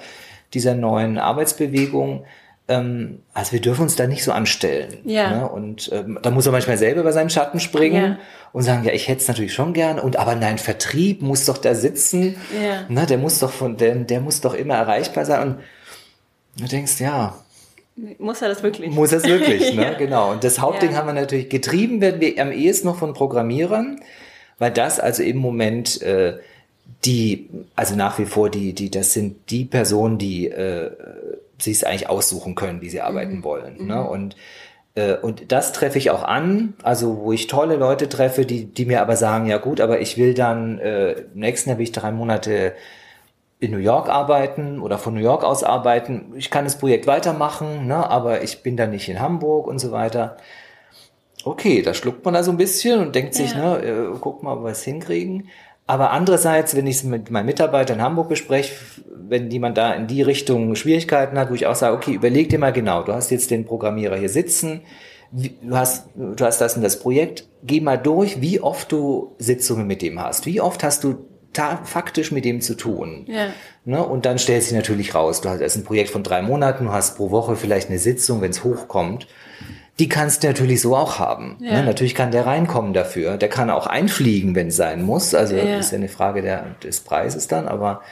dieser neuen Arbeitsbewegung. Ähm, also wir dürfen uns da nicht so anstellen. Ja. Ne? Und ähm, da muss er manchmal selber über seinen Schatten springen Ja. und sagen, ja, ich hätte es natürlich schon gern. Und aber nein, Vertrieb muss doch da sitzen. Ja. Ne? Der muss doch von, der, der muss doch immer erreichbar sein. Und du denkst, ja, Muss er das wirklich? muss es wirklich, ne? Ja. Genau. Und das Hauptding Ja. haben wir natürlich getrieben, werden wir am ehesten noch von Programmierern, weil das also im Moment äh, die, also nach wie vor die, die, das sind die Personen, die äh, sich es eigentlich aussuchen können, wie sie arbeiten wollen. Ne? Und äh, und das treffe ich auch an, also wo ich tolle Leute treffe, die, die mir aber sagen, ja gut, aber ich will dann, äh, im nächsten Jahr will ich drei Monate in New York arbeiten oder von New York aus arbeiten. Ich kann das Projekt weitermachen, ne, aber ich bin dann nicht in Hamburg und so weiter. Okay, da schluckt man da so ein bisschen und denkt sich, Ja. ne, äh, guck mal, ob wir es hinkriegen. Aber andererseits, wenn ich es mit meinen Mitarbeitern in Hamburg bespreche, wenn jemand da in die Richtung Schwierigkeiten hat, wo ich auch sage, okay, überleg dir mal genau, du hast jetzt den Programmierer hier sitzen, du hast, du hast das und das Projekt, geh mal durch, wie oft du Sitzungen mit dem hast, wie oft hast du faktisch mit dem zu tun. Ja. Ne? Und dann stellt sich natürlich raus, du hast erst ein Projekt von drei Monaten, du hast pro Woche vielleicht eine Sitzung, wenn es hochkommt. Die kannst du natürlich so auch haben. Ja. Ne? Natürlich kann der reinkommen dafür. Der kann auch einfliegen, wenn es sein muss. Also Ja. ist ja eine Frage der, des Preises dann, aber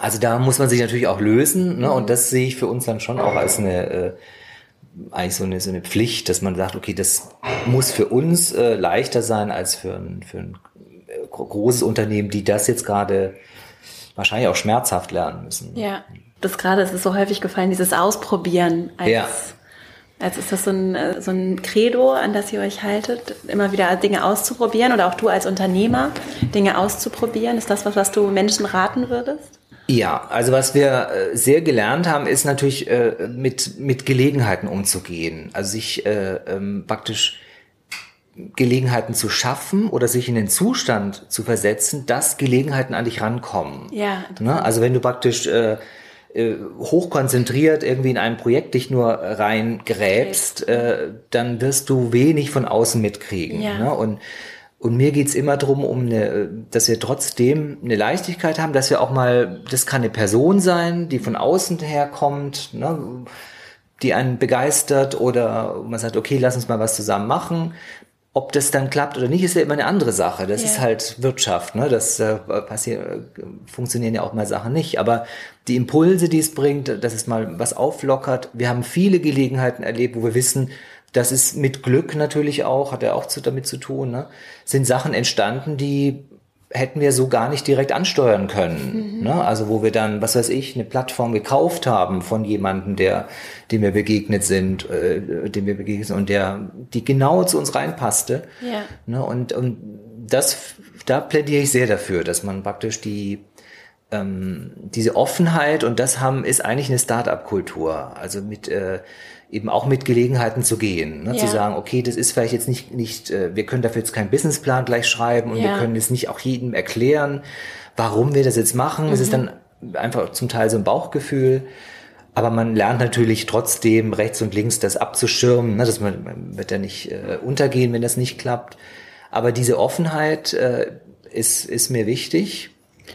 also da muss man sich natürlich auch lösen. Ne? Und das sehe ich für uns dann schon auch als eine äh, eigentlich so eine, so eine Pflicht, dass man sagt, okay, das muss für uns äh, leichter sein als für ein, für ein gro- großes Unternehmen, die das jetzt gerade wahrscheinlich auch schmerzhaft lernen müssen. Ja. Das gerade ist es so häufig gefallen, dieses Ausprobieren als, Ja. als ist das so ein, äh, so ein Credo, an das ihr euch haltet, immer wieder Dinge auszuprobieren oder auch du als Unternehmer Dinge auszuprobieren. Ist das was, was du Menschen raten würdest? Ja, also was wir äh, sehr gelernt haben, ist natürlich äh, mit, mit Gelegenheiten umzugehen. Also sich äh, ähm, praktisch Gelegenheiten zu schaffen oder sich in den Zustand zu versetzen, dass Gelegenheiten an dich rankommen. Ja, Ne? Also wenn du praktisch äh, äh, hochkonzentriert irgendwie in ein Projekt dich nur reingräbst, äh, dann wirst du wenig von außen mitkriegen. Ja. Ne? Und und mir geht's immer drum, um eine, dass wir trotzdem eine Leichtigkeit haben, dass wir auch mal, das kann eine Person sein, die von außen herkommt, ne, die einen begeistert oder man sagt, okay, lass uns mal was zusammen machen. Ob das dann klappt oder nicht, ist ja immer eine andere Sache. Das Ja. ist halt Wirtschaft, ne? Das äh, passiert, äh, funktionieren ja auch mal Sachen nicht. Aber die Impulse, die es bringt, dass es mal was auflockert. Wir haben viele Gelegenheiten erlebt, wo wir wissen, das ist mit Glück natürlich auch, hat er auch zu, damit zu tun, ne? sind Sachen entstanden, die hätten wir so gar nicht direkt ansteuern können. Ne? Also wo wir dann, was weiß ich, eine Plattform gekauft haben von jemandem, der, dem wir begegnet sind, äh, dem wir begegnet sind und der, die genau zu uns reinpasste. Ja. Ne? Und, und das, da plädiere ich sehr dafür, dass man praktisch die, ähm, diese Offenheit und das haben ist eigentlich eine Start-up-Kultur. Also mit äh, eben auch mit Gelegenheiten zu gehen, ne? Ja. zu sagen, okay, das ist vielleicht jetzt nicht nicht, äh, wir können dafür jetzt keinen Businessplan gleich schreiben und Ja. wir können es nicht auch jedem erklären, warum wir das jetzt machen. Es Mhm. ist dann einfach zum Teil so ein Bauchgefühl. Aber man lernt natürlich trotzdem rechts und links das abzuschirmen, ne? dass man, man wird ja nicht äh, untergehen, wenn das nicht klappt. Aber diese Offenheit äh, ist, ist mir wichtig.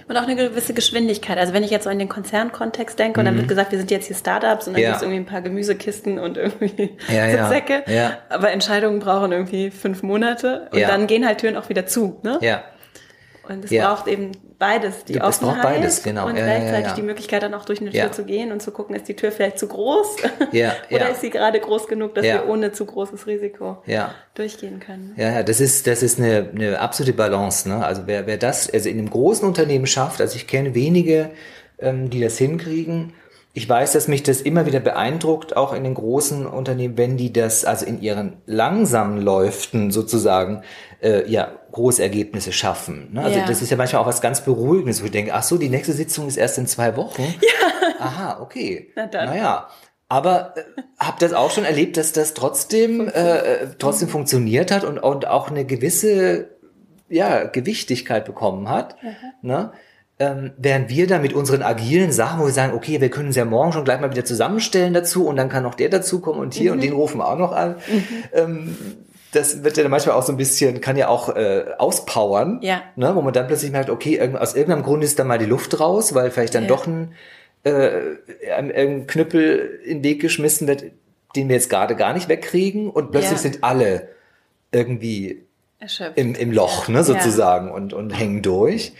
Und auch eine gewisse Geschwindigkeit. Also wenn ich jetzt so in den Konzernkontext denke und dann wird gesagt, wir sind jetzt hier Startups und dann Mhm. Ja. gibt es irgendwie ein paar Gemüsekisten und irgendwie Ja, ja. Sitzsäcke. Ja. Aber Entscheidungen brauchen irgendwie fünf Monate und Ja. dann gehen halt Türen auch wieder zu. Ne? Ja, Und es Ja. braucht eben beides, die Ja, es braucht Offenheit beides, genau. und Ja, gleichzeitig die Möglichkeit dann auch durch eine Tür zu gehen und zu gucken, ist die Tür vielleicht zu groß Ja, oder ist sie gerade groß genug, dass wir ohne zu großes Risiko durchgehen können. Ja, ja, das ist, das ist eine, eine absolute Balance. Ne? Also wer, wer das, also in einem großen Unternehmen schafft, also ich kenne wenige, ähm, die das hinkriegen. Ich weiß, dass mich das immer wieder beeindruckt, auch in den großen Unternehmen, wenn die das, also in ihren langsamen Läuften sozusagen, äh, ja, große Ergebnisse schaffen. Ne? Also Ja. das ist ja manchmal auch was ganz Beruhigendes, wo ich denke, ach so, die nächste Sitzung ist erst in zwei Wochen. Ja. Aha, okay. Na dann. Naja. Aber äh, habe das auch schon erlebt, dass das trotzdem, äh, trotzdem funktioniert hat und, und auch eine gewisse ja, Gewichtigkeit bekommen hat. Ne? Ähm, während wir da mit unseren agilen Sachen, wo wir sagen, okay, wir können es ja morgen schon gleich mal wieder zusammenstellen dazu und dann kann noch der dazukommen und hier und den rufen wir auch noch an. Ähm, das wird ja dann manchmal auch so ein bisschen, kann ja auch äh, auspowern, Ja. ne? wo man dann plötzlich merkt, okay, irgend, aus irgendeinem Grund ist da mal die Luft raus, weil vielleicht dann Ja. doch ein, äh, ein, ein Knüppel in den Weg geschmissen wird, den wir jetzt gerade gar nicht wegkriegen und plötzlich Ja. sind alle irgendwie Erschöpft. im, im Loch, ne, sozusagen, und, und hängen durch.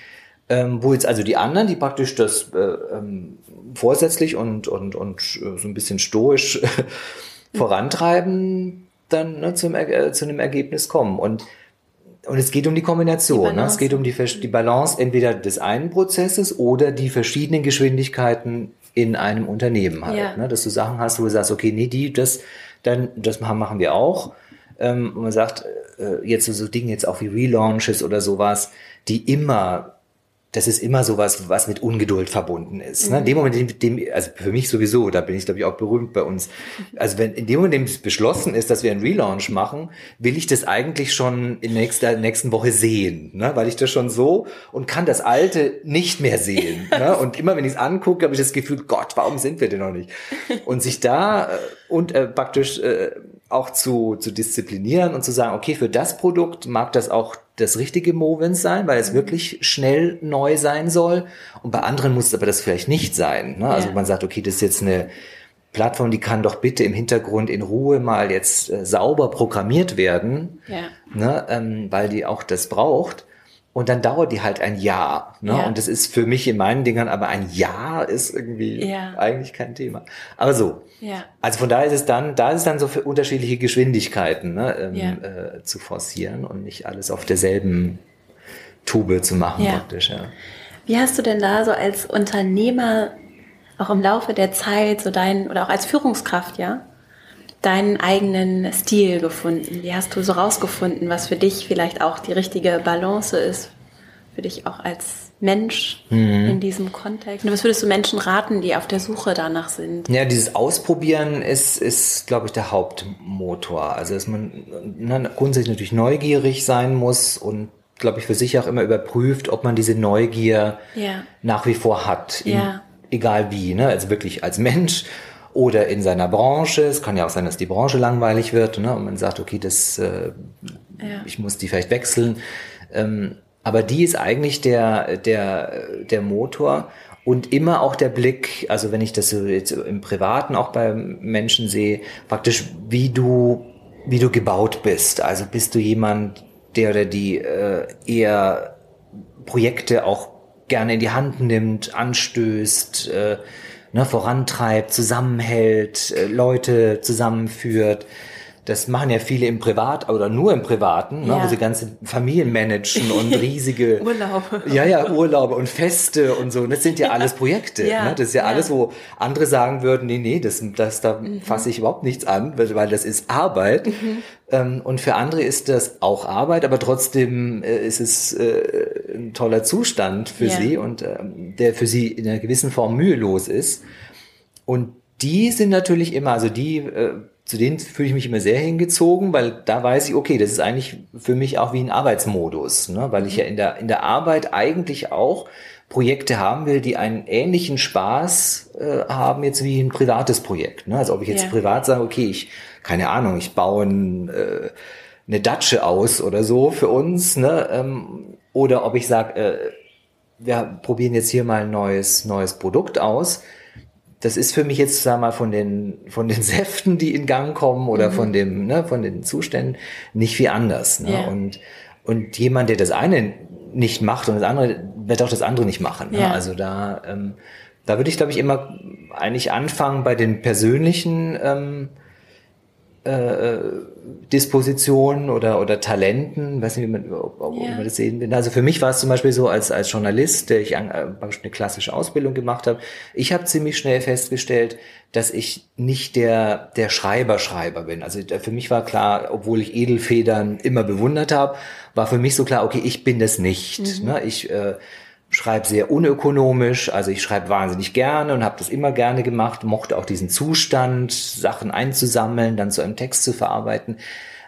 Ähm, wo jetzt also die anderen, die praktisch das äh, ähm, vorsätzlich und, und, und äh, so ein bisschen stoisch vorantreiben, dann ne, zum, äh, zu einem Ergebnis kommen. Und, und es geht um die Kombination. Die ne? Es geht um die, die Balance entweder des einen Prozesses oder die verschiedenen Geschwindigkeiten in einem Unternehmen halt. Ja. Ne? Dass du Sachen hast, wo du sagst, okay, nee, die, das, dann, das machen machen wir auch. Ähm, und man sagt, äh, jetzt so, so Dinge jetzt auch wie Relaunches oder sowas, die immer, das ist immer sowas, was mit Ungeduld verbunden ist. Ne? In dem Moment, in dem, also für mich sowieso, da bin ich glaube ich auch berühmt bei uns. Also wenn in dem Moment, in dem es beschlossen ist, dass wir einen Relaunch machen, will ich das eigentlich schon in nächster nächsten Woche sehen, ne? weil ich das schon so und kann das Alte nicht mehr sehen. ne? Und immer wenn ich es angucke, habe ich das Gefühl, Gott, warum sind wir denn noch nicht? Und sich da äh, und äh, praktisch äh, auch zu, zu disziplinieren und zu sagen, okay, für das Produkt mag das auch das richtige Movens sein, weil es wirklich schnell neu sein soll. Und bei anderen muss es aber das vielleicht nicht sein. Ne? Also Ja. man sagt, okay, das ist jetzt eine Plattform, die kann doch bitte im Hintergrund in Ruhe mal jetzt äh, sauber programmiert werden, Ja. ne? ähm, weil die auch das braucht. Und dann dauert die halt ein Jahr. Ne? Ja. Und das ist für mich in meinen Dingern, aber ein Jahr ist irgendwie Ja. eigentlich kein Thema. Aber so, Ja. also von daher ist es dann, da ist es dann so für unterschiedliche Geschwindigkeiten ne, ähm, Ja. äh, zu forcieren und nicht alles auf derselben Tube zu machen praktisch. Ja. Wie hast du denn da so als Unternehmer auch im Laufe der Zeit so deinen, oder auch als Führungskraft, ja, deinen eigenen Stil gefunden? Wie hast du so rausgefunden, was für dich vielleicht auch die richtige Balance ist? Für dich auch als Mensch in diesem Kontext? Und was würdest du Menschen raten, die auf der Suche danach sind? ja, dieses Ausprobieren ist, ist glaube ich, der Hauptmotor. Also dass man ne, grundsätzlich natürlich neugierig sein muss und glaube ich, für sich auch immer überprüft, ob man diese Neugier Ja. nach wie vor hat. In, Ja. Egal wie, ne? Also wirklich als Mensch oder in seiner Branche. Es kann ja auch sein, dass die Branche langweilig wird, ne? Und man sagt, okay, das, äh, Ja. ich muss die vielleicht wechseln. Ähm, aber die ist eigentlich der, der, der Motor und immer auch der Blick, also wenn ich das so jetzt im Privaten auch bei Menschen sehe, praktisch wie du, wie du gebaut bist. Also bist du jemand, der oder die äh, eher Projekte auch gerne in die Hand nimmt, anstößt, äh, ne, vorantreibt, zusammenhält, äh, Leute zusammenführt. Das machen ja viele im Privat oder nur im Privaten, ne, Ja. wo sie ganze Familien managen und riesige Urlaube. Ja, ja, Urlaube und Feste und so. Das sind ja alles Projekte. Ja, Ne? Das ist ja, ja. alles, wo andere sagen würden, nee, nee, das, das da Mhm. fasse ich überhaupt nichts an, weil, weil das ist Arbeit. Ähm, und für andere ist das auch Arbeit, aber trotzdem äh, ist es äh, ein toller Zustand für Ja. sie und ähm, der für sie in einer gewissen Form mühelos ist. Und die sind natürlich immer, also die, äh, zu denen fühle ich mich immer sehr hingezogen, weil da weiß ich, okay, das ist eigentlich für mich auch wie ein Arbeitsmodus, ne? weil ich ja in der, in der Arbeit eigentlich auch Projekte haben will, die einen ähnlichen Spaß äh, haben jetzt wie ein privates Projekt. Ne? Also ob ich jetzt Ja. privat sage, okay, ich, keine Ahnung, ich baue ein, äh, eine Datsche aus oder so für uns, ne? ähm, oder ob ich sage, äh, wir probieren jetzt hier mal ein neues, neues Produkt aus. Das ist für mich jetzt, sag mal, von den, von den Säften, die in Gang kommen oder von dem, ne, von den Zuständen nicht viel anders. Ne? Ja. Und, und jemand, der das eine nicht macht und das andere, wird auch das andere nicht machen. Ne? Ja. Also da, ähm, da würde ich, glaube ich, immer eigentlich anfangen bei den persönlichen ähm, äh, Dispositionen oder, oder Talenten, weiß nicht, wie man, ob, ob Ja. man das sehen will. Also für mich war es zum Beispiel so, als, als Journalist, der ich an, äh, eine klassische Ausbildung gemacht habe, ich habe ziemlich schnell festgestellt, dass ich nicht der, der Schreiber-Schreiber bin. Also für mich war klar, obwohl ich Edelfedern immer bewundert habe, war für mich so klar, okay, ich bin das nicht. Ne? Ich äh, schreibe sehr unökonomisch, also ich schreibe wahnsinnig gerne und habe das immer gerne gemacht, mochte auch diesen Zustand, Sachen einzusammeln, dann zu einem Text zu verarbeiten.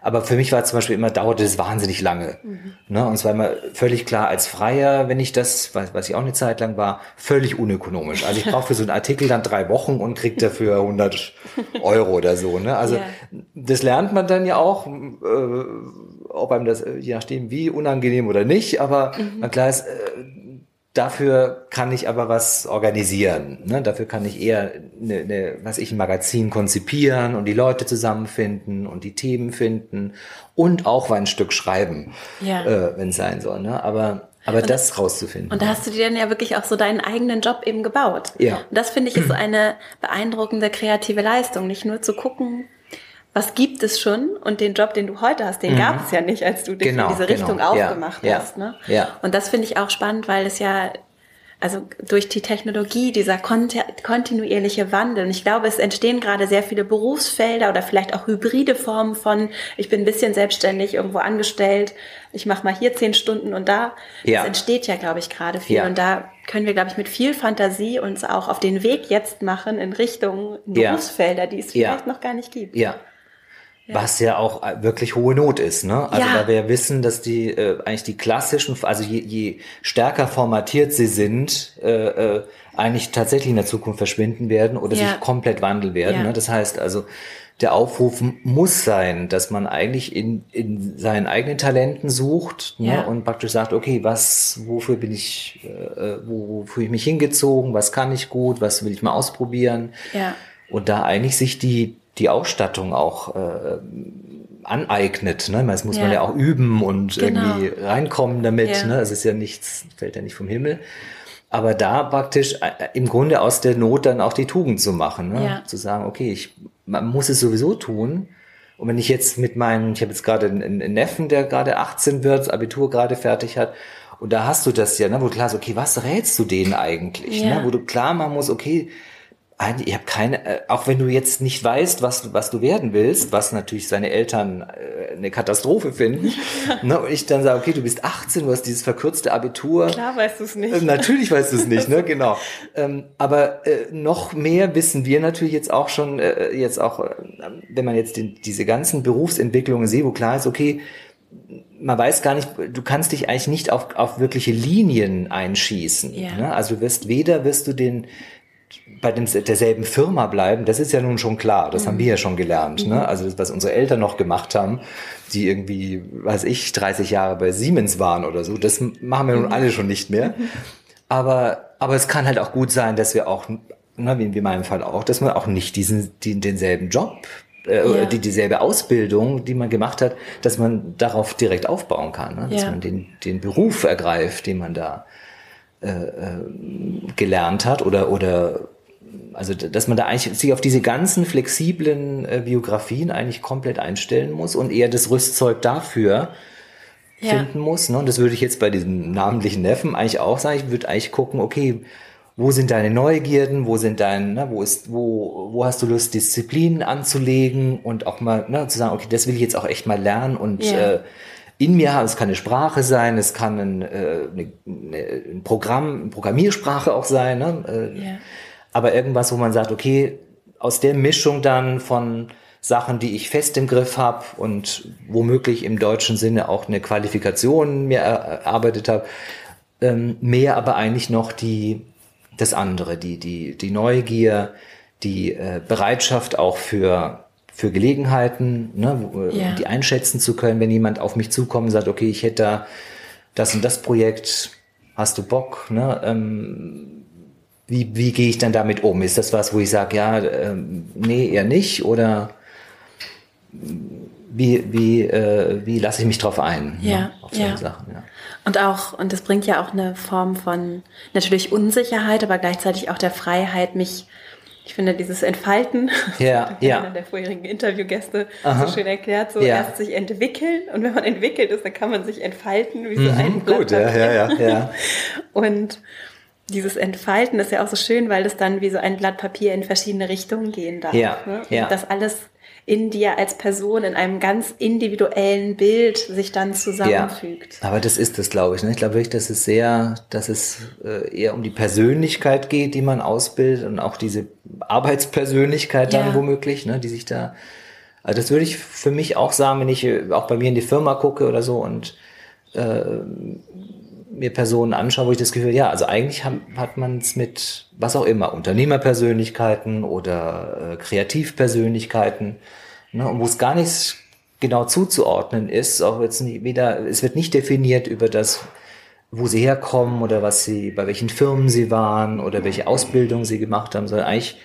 Aber für mich war zum Beispiel immer, dauerte es wahnsinnig lange. Ne? Und es war immer völlig klar als Freier, wenn ich das, was, was ich auch eine Zeit lang war, völlig unökonomisch. Also ich brauche für so einen Artikel dann drei Wochen und krieg dafür 100 Euro oder so. Ne? Also Ja. das lernt man dann ja auch, äh, ob einem das, äh, je nachdem wie, unangenehm oder nicht. Aber na klar ist, äh, Dafür kann ich aber was organisieren. Ne? Dafür kann ich eher eine, eine, was ich, ein Magazin konzipieren und die Leute zusammenfinden und die Themen finden und auch mal ein Stück schreiben, Ja. äh, wenn es sein soll. Ne? Aber, aber das rauszufinden. Und da hast du dir dann ja wirklich auch so deinen eigenen Job eben gebaut. Ja. Und das finde ich ist eine beeindruckende kreative Leistung, nicht nur zu gucken, was gibt es schon und den Job, den du heute hast, den gab es ja nicht, als du dich Genau, in diese genau. Richtung Ja, aufgemacht ja, hast. Ne? ja. Und das finde ich auch spannend, weil es ja also durch die Technologie, dieser konti kontinuierliche Wandel. Und ich glaube, es entstehen gerade sehr viele Berufsfelder oder vielleicht auch hybride Formen von, ich bin ein bisschen selbstständig irgendwo angestellt, ich mache mal hier zehn Stunden und da. Ja. Das entsteht ja, glaube ich, gerade viel. Ja. Und da können wir, glaube ich, mit viel Fantasie uns auch auf den Weg jetzt machen in Richtung Ja. Berufsfelder, die es Ja. vielleicht noch gar nicht gibt. Ja. Was ja auch äh, wirklich hohe Not ist, ne? Also Ja. da wir wissen, dass die äh, eigentlich die klassischen, also je, je stärker formatiert sie sind, äh, äh, eigentlich tatsächlich in der Zukunft verschwinden werden oder Ja. sich komplett wandeln werden. Ja. Ne? Das heißt also, der Aufruf muss sein, dass man eigentlich in, in seinen eigenen Talenten sucht ne? Ja. und praktisch sagt, okay, was, wofür bin ich, äh, äh, wo, wo fühle ich mich hingezogen, was kann ich gut, was will ich mal ausprobieren. Ja. Und da eigentlich sich die, die Ausstattung auch äh, aneignet. Ne? Das muss man Ja. ja auch üben und Genau. irgendwie reinkommen damit. Ja. Ne? Es ist ja nichts, fällt ja nicht vom Himmel. Aber da praktisch äh, im Grunde aus der Not dann auch die Tugend zu machen. Ne? Ja. Zu sagen, okay, ich, man muss es sowieso tun. Und wenn ich jetzt mit meinen, ich habe jetzt gerade einen, einen Neffen, der gerade 18 wird, das Abitur gerade fertig hat, und da hast du das ja, ne, wo du klar ist, okay, was rätst du denen eigentlich? Ja. Ne? Wo du klar machen musst, okay, ich habe keine, äh, auch wenn du jetzt nicht weißt, was, du- was du werden willst, was natürlich seine Eltern äh, eine Katastrophe finden, ne, und ich dann sage, okay, du bist 18, du hast dieses verkürzte Abitur. Klar weißt du es nicht. Äh, Natürlich weißt du es nicht, ne? Genau. Ähm, aber äh, noch mehr wissen wir natürlich jetzt auch schon, äh, jetzt auch, äh, wenn man jetzt den, diese ganzen Berufsentwicklungen sieht, wo klar ist, okay, man weiß gar nicht, du kannst dich eigentlich nicht auf, auf wirkliche Linien einschießen. Ja. Ne? Also du wirst weder wirst du den bei dem, derselben Firma bleiben, das ist ja nun schon klar, das haben wir ja schon gelernt. Ne? Also das, was unsere Eltern noch gemacht haben, die irgendwie, weiß ich, 30 Jahre bei Siemens waren oder so, das machen wir nun alle schon nicht mehr. Aber, aber es kann halt auch gut sein, dass wir auch, ne, wie in meinem Fall auch, dass man auch nicht diesen, die, denselben Job, äh, Ja. die, dieselbe Ausbildung, die man gemacht hat, dass man darauf direkt aufbauen kann. Ne? Dass Ja. man den, den Beruf ergreift, den man da äh, äh, gelernt hat oder, oder also dass man da eigentlich sich auf diese ganzen flexiblen äh, Biografien eigentlich komplett einstellen muss und eher das Rüstzeug dafür Ja. finden muss. Ne? Und das würde ich jetzt bei diesem namentlichen Neffen eigentlich auch sagen. Ich würde eigentlich gucken, okay, wo sind deine Neugierden, wo sind dein, ne, wo ist, wo, wo hast du Lust, Disziplinen anzulegen und auch mal ne, zu sagen, okay, das will ich jetzt auch echt mal lernen und Ja. äh, in mir habe. Es kann eine Sprache sein, es kann ein, äh, eine, ein Programm, eine Programmiersprache auch sein. Ne? Äh, ja. Aber irgendwas, wo man sagt, okay, aus der Mischung dann von Sachen, die ich fest im Griff habe und womöglich im deutschen Sinne auch eine Qualifikation mir erarbeitet habe, ähm, mehr aber eigentlich noch die das andere, die die die Neugier, die äh, Bereitschaft auch für für Gelegenheiten, ne, äh, ja. die einschätzen zu können, wenn jemand auf mich zukommt und sagt, okay, ich hätte da das und das Projekt, hast du Bock? Ne? Ähm, wie, wie gehe ich dann damit um? Ist das was, wo ich sage, ja, ähm, nee, eher nicht? Oder wie, wie, äh, wie lasse ich mich drauf ein? Ja, ne? auf solche ja. Sachen, ja. Und auch, und das bringt ja auch eine Form von natürlich Unsicherheit, aber gleichzeitig auch der Freiheit, mich ich finde dieses Entfalten, ja, ja. einer der vorherigen Interviewgäste Aha. so schön erklärt, so ja. erst sich entwickeln und wenn man entwickelt ist, dann kann man sich entfalten wie so mhm, ein Blatt Gut, ja, ja, ja, ja. Und dieses Entfalten ist ja auch so schön, weil es dann wie so ein Blatt Papier in verschiedene Richtungen gehen darf. Ja, ne? ja. Das alles in dir als Person in einem ganz individuellen Bild sich dann zusammenfügt. Ja, aber das ist es, glaube ich. Ne? Ich glaube wirklich, dass es sehr, dass es äh, eher um die Persönlichkeit geht, die man ausbildet und auch diese Arbeitspersönlichkeit dann ja. womöglich, ne, die sich da. Also das würde ich für mich auch sagen, wenn ich äh, auch bei mir in die Firma gucke oder so und äh, mir Personen anschaue, wo ich das Gefühl, ja, also eigentlich haben, hat man es mit was auch immer, Unternehmerpersönlichkeiten oder äh, Kreativpersönlichkeiten, ne, und wo es gar nicht genau zuzuordnen ist, auch jetzt nicht wieder, es wird nicht definiert über das, wo sie herkommen oder was sie, bei welchen Firmen sie waren oder welche Ausbildung sie gemacht haben, sondern eigentlich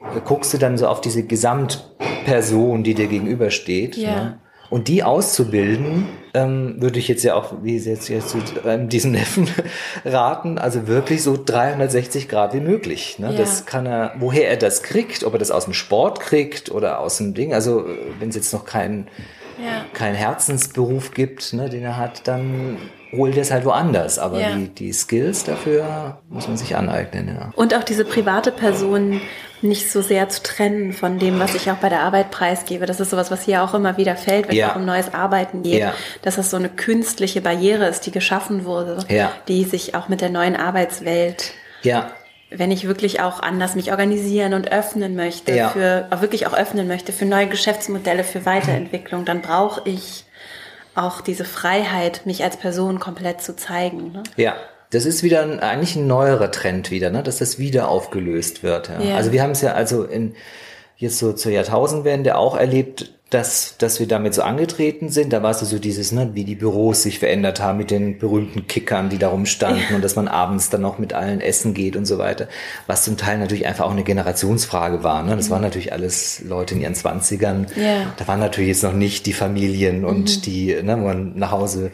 äh, guckst du dann so auf diese Gesamtperson, die dir gegenübersteht. Ja. Ne? Und die auszubilden, ähm, würde ich jetzt ja auch, wie Sie jetzt, jetzt ähm, diesem Neffen raten, also wirklich so 360 Grad wie möglich. Ne? Ja. Das kann er, woher er das kriegt, ob er das aus dem Sport kriegt oder aus dem Ding, also wenn es jetzt noch keinen ja. kein Herzensberuf gibt, ne, den er hat, dann holt er es halt woanders. Aber ja. die, die Skills dafür muss man sich aneignen. Ja. Und auch diese private Person nicht so sehr zu trennen von dem, was ich auch bei der Arbeit preisgebe. Das ist sowas, was hier auch immer wieder fällt, wenn ja. es auch um neues Arbeiten geht, ja. dass das so eine künstliche Barriere ist, die geschaffen wurde, ja. die sich auch mit der neuen Arbeitswelt ja wenn ich wirklich auch anders mich organisieren und öffnen möchte, ja. für auch wirklich auch öffnen möchte für neue Geschäftsmodelle, für Weiterentwicklung, dann brauche ich auch diese Freiheit, mich als Person komplett zu zeigen. Ne? Ja, das ist wieder ein, eigentlich ein neuerer Trend wieder, ne? dass das wieder aufgelöst wird. Ja. ja. Also wir haben es ja also in jetzt so zur Jahrtausendwende auch erlebt, dass, dass wir damit so angetreten sind. Da war es so dieses, ne, wie die Büros sich verändert haben mit den berühmten Kickern, die da rumstanden ja. und dass man abends dann noch mit allen essen geht und so weiter. Was zum Teil natürlich einfach auch eine Generationsfrage war. Ne? Das mhm. waren natürlich alles Leute in ihren Zwanzigern. Ja. Da waren natürlich jetzt noch nicht die Familien und mhm. die, ne, wo man nach Hause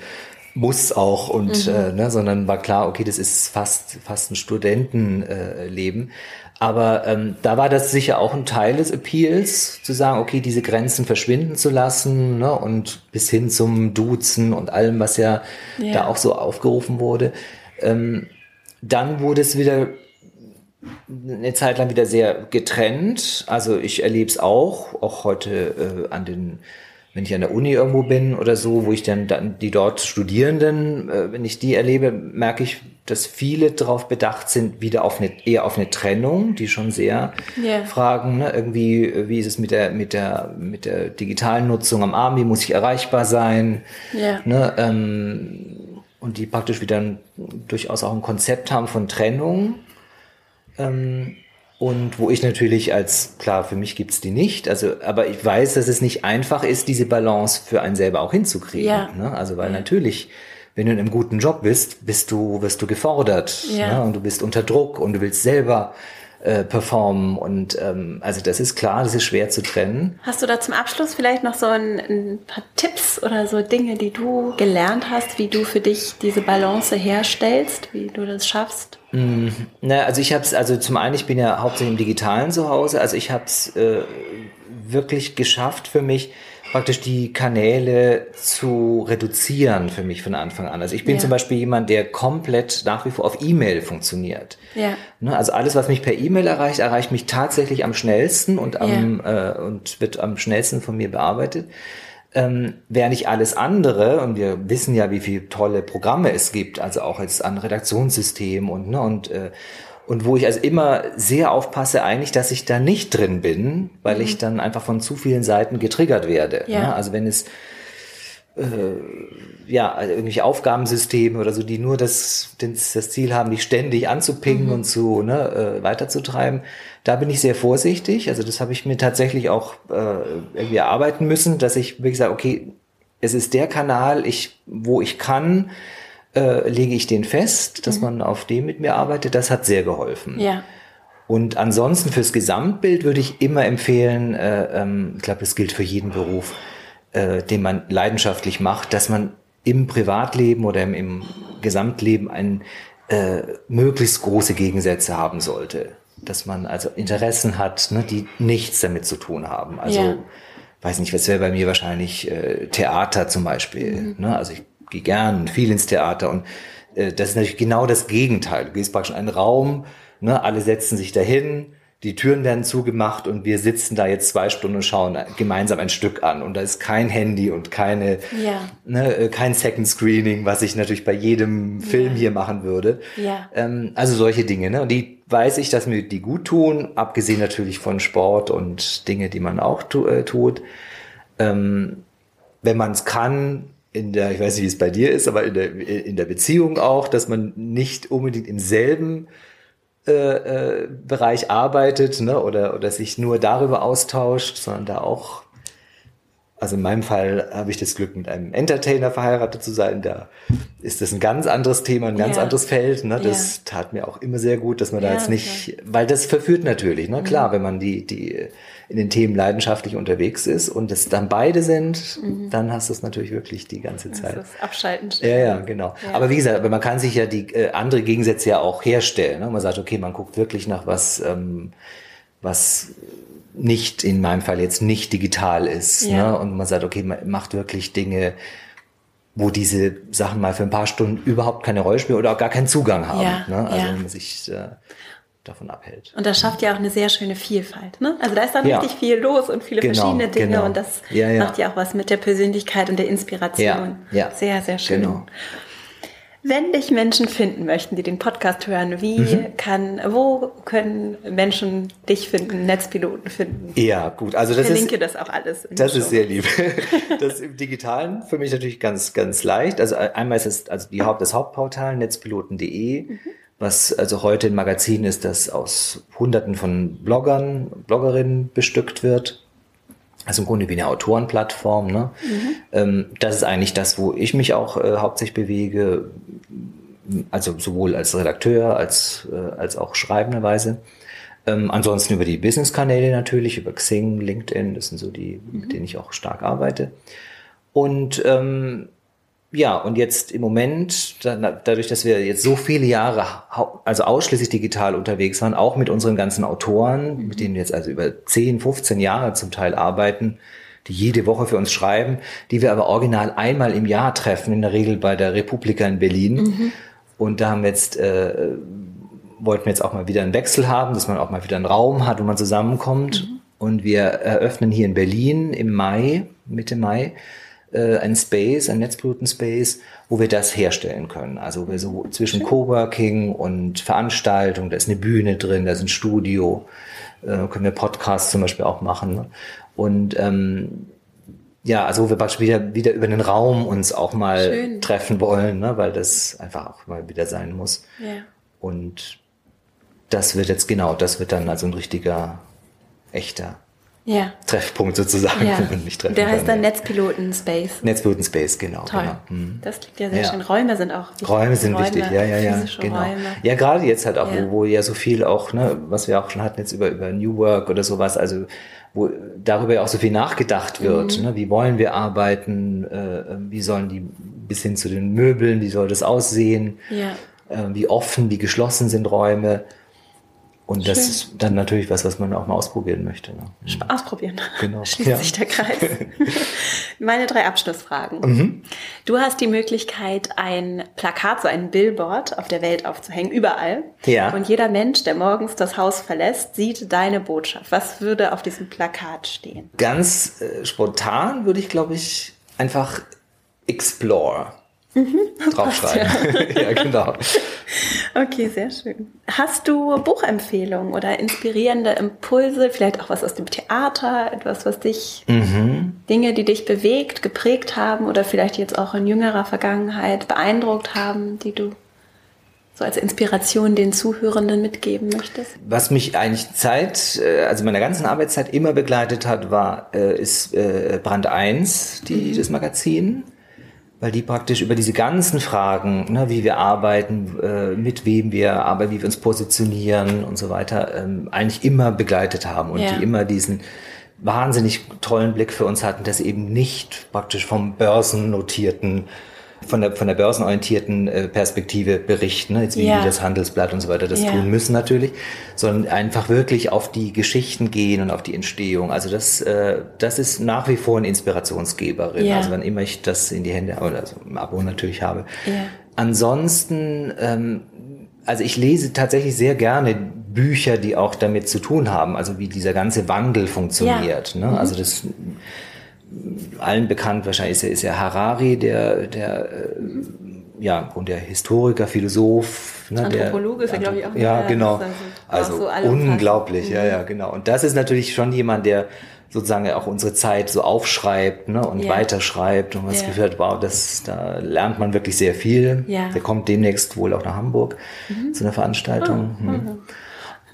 muss auch und mhm. äh, ne, sondern war klar, okay, das ist fast fast ein Studentenleben. Äh, Aber ähm, da war das sicher auch ein Teil des Appeals, zu sagen, okay, diese Grenzen verschwinden zu lassen ne, und bis hin zum Duzen und allem, was ja, ja. da auch so aufgerufen wurde. Ähm, dann wurde es wieder eine Zeit lang wieder sehr getrennt. Also ich erlebe es auch, auch heute äh, an den wenn ich an der Uni irgendwo bin oder so, wo ich dann, dann die dort Studierenden, äh, wenn ich die erlebe, merke ich, dass viele darauf bedacht sind, wieder auf eine, eher auf eine Trennung, die schon sehr yeah. fragen, ne, irgendwie, wie ist es mit der, mit der, mit der digitalen Nutzung am Abend, wie muss ich erreichbar sein, yeah. ne, ähm, und die praktisch wieder ein, durchaus auch ein Konzept haben von Trennung. Ähm, und wo ich natürlich als, klar, für mich gibt's die nicht, also, aber ich weiß, dass es nicht einfach ist, diese Balance für einen selber auch hinzukriegen. Ja. Ne? Also, weil natürlich, wenn du in einem guten Job bist, bist du, wirst du gefordert ja. ne? und du bist unter Druck und du willst selber äh, performen. Und ähm, also das ist klar, das ist schwer zu trennen. Hast du da zum Abschluss vielleicht noch so ein, ein paar Tipps oder so Dinge, die du gelernt hast, wie du für dich diese Balance herstellst, wie du das schaffst? Mm, na, also ich habe es, also zum einen, ich bin ja hauptsächlich im Digitalen zu Hause, also ich habe es äh, wirklich geschafft für mich, praktisch die Kanäle zu reduzieren für mich von Anfang an. Also ich bin ja. zum Beispiel jemand, der komplett nach wie vor auf E-Mail funktioniert. Ja. Ne, also alles, was mich per E-Mail erreicht, erreicht mich tatsächlich am schnellsten und am ja. äh, und wird am schnellsten von mir bearbeitet. ähm, wäre nicht alles andere, und wir wissen ja, wie viele tolle Programme es gibt, also auch jetzt an Redaktionssystem und, ne, und, äh, und wo ich also immer sehr aufpasse eigentlich, dass ich da nicht drin bin, weil mhm. ich dann einfach von zu vielen Seiten getriggert werde. Ja. Ne? Also wenn es äh, ja, also irgendwelche Aufgabensysteme oder so, die nur das, das, das Ziel haben, dich ständig anzupingen mhm. und zu ne, äh, weiterzutreiben. Da bin ich sehr vorsichtig. Also das habe ich mir tatsächlich auch äh, irgendwie erarbeiten müssen, dass ich wirklich sage, okay, es ist der Kanal, ich, wo ich kann, äh, lege ich den fest, dass mhm. man auf dem mit mir arbeitet. Das hat sehr geholfen. Ja. Und ansonsten fürs Gesamtbild würde ich immer empfehlen, äh, ähm, ich glaube, das gilt für jeden Beruf, äh, den man leidenschaftlich macht, dass man im Privatleben oder im, im Gesamtleben ein äh, möglichst große Gegensätze haben sollte. Dass man also Interessen hat, ne, die nichts damit zu tun haben. Also, ja. weiß nicht, was wäre bei mir wahrscheinlich äh, Theater zum Beispiel. Mhm. Ne? Also ich gehe gern viel ins Theater und äh, das ist natürlich genau das Gegenteil. Du gehst praktisch in einen Raum, ne, alle setzen sich dahin, die Türen werden zugemacht und wir sitzen da jetzt zwei Stunden und schauen gemeinsam ein Stück an. Und da ist kein Handy und keine, ja. ne, äh, kein Second Screening, was ich natürlich bei jedem Film ja. hier machen würde. Ja. Ähm, also solche Dinge. Ne? Und die weiß ich, dass mir die gut tun, abgesehen natürlich von Sport und Dinge, die man auch tu, äh, tut. Ähm, wenn man es kann, in der, ich weiß nicht, wie es bei dir ist, aber in der, in der Beziehung auch, dass man nicht unbedingt im selben äh, äh, Bereich arbeitet ne, oder, oder sich nur darüber austauscht, sondern da auch, also in meinem Fall habe ich das Glück, mit einem Entertainer verheiratet zu sein. Da ist das ein ganz anderes Thema, ein ganz ja. anderes Feld. Ne? Das ja. tat mir auch immer sehr gut, dass man ja, da jetzt nicht, klar. weil das verführt natürlich, ne? Klar, mhm. wenn man die, die in den Themen leidenschaftlich unterwegs ist und es dann beide sind, mhm. dann hast du es natürlich wirklich die ganze Zeit. Das ist abschalten. Ja, ja, genau. Aber wie gesagt, man kann sich ja die äh, andere Gegensätze ja auch herstellen. Ne? Man sagt, okay, man guckt wirklich nach was, ähm, was nicht, in meinem Fall jetzt nicht digital ist. Ja. Ne? Und man sagt, okay, man macht wirklich Dinge, wo diese Sachen mal für ein paar Stunden überhaupt keine Rolle spielen oder auch gar keinen Zugang haben. Ja, ne? Also ja. wenn man sich äh, davon abhält. Und das schafft ja auch eine sehr schöne Vielfalt. Ne? Also da ist dann ja. richtig viel los und viele genau, verschiedene Dinge genau. und das ja, ja. macht ja auch was mit der Persönlichkeit und der Inspiration. Ja, Sehr, sehr schön. Genau. Wenn dich Menschen finden möchten, die den Podcast hören, wie mhm. kann, wo können Menschen dich finden, Netzpiloten finden? Ja, gut. Also das ich verlinke ist, das auch alles. Das ist sehr lieb. Das ist im Digitalen für mich natürlich ganz, ganz leicht. Also einmal ist es also die Haupt, das Hauptportal netzpiloten.de. Mhm was also heute ein Magazin ist, das aus Hunderten von Bloggern, Bloggerinnen bestückt wird. Also im Grunde wie eine Autorenplattform. Ne? Mhm. Ähm, das ist eigentlich das, wo ich mich auch äh, hauptsächlich bewege, also sowohl als Redakteur als, äh, als auch schreibenderweise. Ähm, ansonsten über die Business-Kanäle natürlich, über Xing, LinkedIn, das sind so die, mhm. mit denen ich auch stark arbeite. Und ähm, ja, und jetzt im Moment, dadurch, dass wir jetzt so viele Jahre, also ausschließlich digital unterwegs waren, auch mit unseren ganzen Autoren, mhm. mit denen wir jetzt also über 10, 15 Jahre zum Teil arbeiten, die jede Woche für uns schreiben, die wir aber original einmal im Jahr treffen, in der Regel bei der Republika in Berlin. Mhm. Und da haben wir jetzt, äh, wollten wir jetzt auch mal wieder einen Wechsel haben, dass man auch mal wieder einen Raum hat, wo man zusammenkommt. Mhm. Und wir eröffnen hier in Berlin im Mai, Mitte Mai, äh, ein Space, ein Netzbluten-Space, wo wir das herstellen können. Also wir so zwischen Coworking und Veranstaltung, da ist eine Bühne drin, da ist ein Studio, äh, können wir Podcasts zum Beispiel auch machen. Ne? Und ähm, ja, also wo wir praktisch wieder, wieder über den Raum uns auch mal Schön. treffen wollen, ne? weil das einfach auch mal wieder sein muss. Ja. Und das wird jetzt genau, das wird dann also ein richtiger, echter ja. Treffpunkt sozusagen, ja. wo man mich treffen Der heißt dann Netzpiloten Space. Netzpiloten Space, genau. Toll. Genau. Mhm. Das klingt ja sehr ja. schön. Räume sind auch wichtig. Räume sind Räume, wichtig, ja, ja, ja. Genau. Räume. Ja, gerade jetzt halt auch, Wo, wo ja so viel auch, ne, was wir auch schon hatten jetzt über, über New Work oder sowas, also wo darüber ja auch so viel nachgedacht wird. Mhm. Ne? Wie wollen wir arbeiten? Äh, wie sollen die bis hin zu den Möbeln, wie soll das aussehen? Ja. Äh, wie offen, wie geschlossen sind Räume? Und das Schön. ist dann natürlich was, was man auch mal ausprobieren möchte. Ne? Ausprobieren. Genau. Schließt ja. sich der Kreis. Meine drei Abschlussfragen. Mhm. Du hast die Möglichkeit, ein Plakat, so ein Billboard auf der Welt aufzuhängen, überall. Ja. Und jeder Mensch, der morgens das Haus verlässt, sieht deine Botschaft. Was würde auf diesem Plakat stehen? Ganz äh, spontan würde ich, glaube ich, einfach Explore mhm, draufschreiben. Ja. ja, genau. Okay, sehr schön. Hast du Buchempfehlungen oder inspirierende Impulse, vielleicht auch was aus dem Theater, etwas, was dich, mhm. Dinge, die dich bewegt, geprägt haben oder vielleicht jetzt auch in jüngerer Vergangenheit beeindruckt haben, die du so als Inspiration den Zuhörenden mitgeben möchtest? Was mich eigentlich Zeit, äh, also meiner ganzen Arbeitszeit immer begleitet hat, war, äh, ist äh, Brand 1, die, mhm. das Magazin weil die praktisch über diese ganzen Fragen, ne, wie wir arbeiten, äh, mit wem wir arbeiten, wie wir uns positionieren und so weiter, ähm, eigentlich immer begleitet haben und ja. die immer diesen wahnsinnig tollen Blick für uns hatten, dass eben nicht praktisch vom börsennotierten von der, von der börsenorientierten äh, Perspektive berichten, ne? jetzt wie ja. das Handelsblatt und so weiter das ja. tun müssen natürlich, sondern einfach wirklich auf die Geschichten gehen und auf die Entstehung. Also das, äh, das ist nach wie vor eine Inspirationsgeberin. Ja. Also wann immer ich das in die Hände, oder also im Abo natürlich habe. Ansonsten, ähm, also ich lese tatsächlich sehr gerne Bücher, die auch damit zu tun haben, also wie dieser ganze Wandel funktioniert. Ne? Mhm. Also das allen bekannt wahrscheinlich ist ja, ist ja Harari, der, der äh, ja, und der Historiker, Philosoph. Ne, Anthropologe ist ja, glaube ich, auch. Ja, genau. Also, also unglaublich, ja, ja, genau. Und das ist natürlich schon jemand, der sozusagen auch unsere Zeit so aufschreibt ne, und ja. weiterschreibt und was ja. gehört, wow, das, da lernt man wirklich sehr viel. Ja. Der kommt demnächst wohl auch nach Hamburg mhm. zu einer Veranstaltung. Oh. Mhm.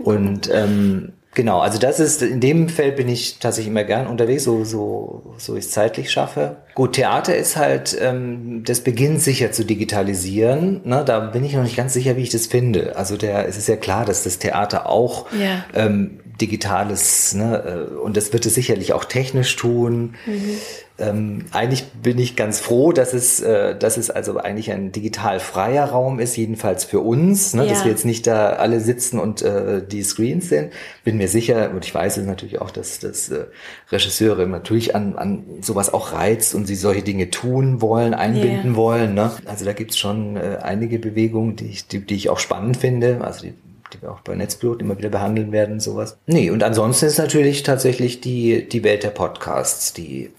Und ähm, Genau, also das ist, in dem Feld bin ich tatsächlich immer gern unterwegs, so, so, so ich es zeitlich schaffe. Gut, Theater ist halt, ähm, das beginnt sicher zu digitalisieren. Ne? Da bin ich noch nicht ganz sicher, wie ich das finde. Also der, es ist ja klar, dass das Theater auch ja. ähm, digitales, ne, äh, und das wird es sicherlich auch technisch tun. Mhm. Ähm, eigentlich bin ich ganz froh, dass es, äh, dass es also eigentlich ein digital freier Raum ist, jedenfalls für uns, ne, ja. dass wir jetzt nicht da alle sitzen und äh, die Screens sind. Bin mir sicher, und ich weiß es natürlich auch, dass, dass äh, Regisseure natürlich an, an sowas auch reizt und sie solche Dinge tun wollen, einbinden yeah. wollen. Ne? Also da gibt's schon äh, einige Bewegungen, die ich, die, die ich auch spannend finde. Also die die wir auch bei Netzblut immer wieder behandeln werden, sowas. Nee, und ansonsten ist natürlich tatsächlich die, die Welt der Podcasts, die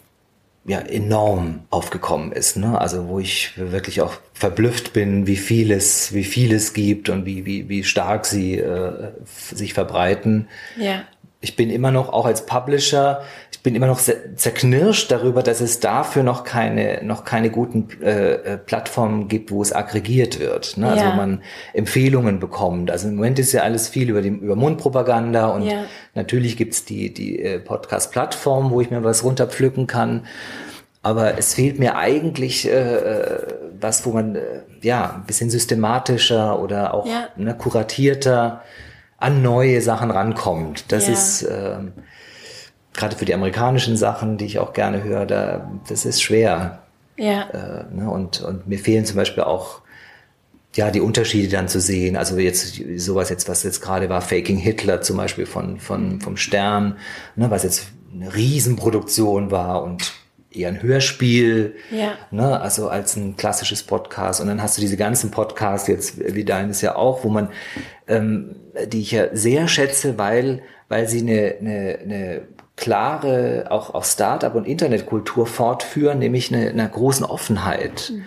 ja enorm aufgekommen ist, ne? Also wo ich wirklich auch verblüfft bin, wie vieles, wie vieles gibt und wie wie wie stark sie äh, sich verbreiten. Ja. Ich bin immer noch auch als Publisher bin immer noch zerknirscht darüber, dass es dafür noch keine, noch keine guten äh, äh, Plattformen gibt, wo es aggregiert wird. Ne? Also ja. man Empfehlungen bekommt. Also im Moment ist ja alles viel über, die, über Mundpropaganda und ja. natürlich gibt's die, die äh, Podcast-Plattform, wo ich mir was runterpflücken kann. Aber es fehlt mir eigentlich äh, äh was, wo man äh, ja ein bisschen systematischer oder auch ja. ne, kuratierter an neue Sachen rankommt. Das ist äh, gerade für die amerikanischen Sachen, die ich auch gerne höre, da, das ist schwer. Ja. Äh, ne? und, und mir fehlen zum Beispiel auch ja, die Unterschiede dann zu sehen. Also jetzt sowas jetzt, was jetzt gerade war, Faking Hitler zum Beispiel von, von, vom Stern, ne, was jetzt eine Riesenproduktion war und eher ein Hörspiel, ja. ne, also als ein klassisches Podcast. Und dann hast du diese ganzen Podcasts jetzt, wie deines ja auch, wo man, ähm, die ich ja sehr schätze, weil, weil sie eine, eine, eine klare, auch, auch Startup- und Internetkultur fortführen, nämlich eine, eine großen Offenheit. Mhm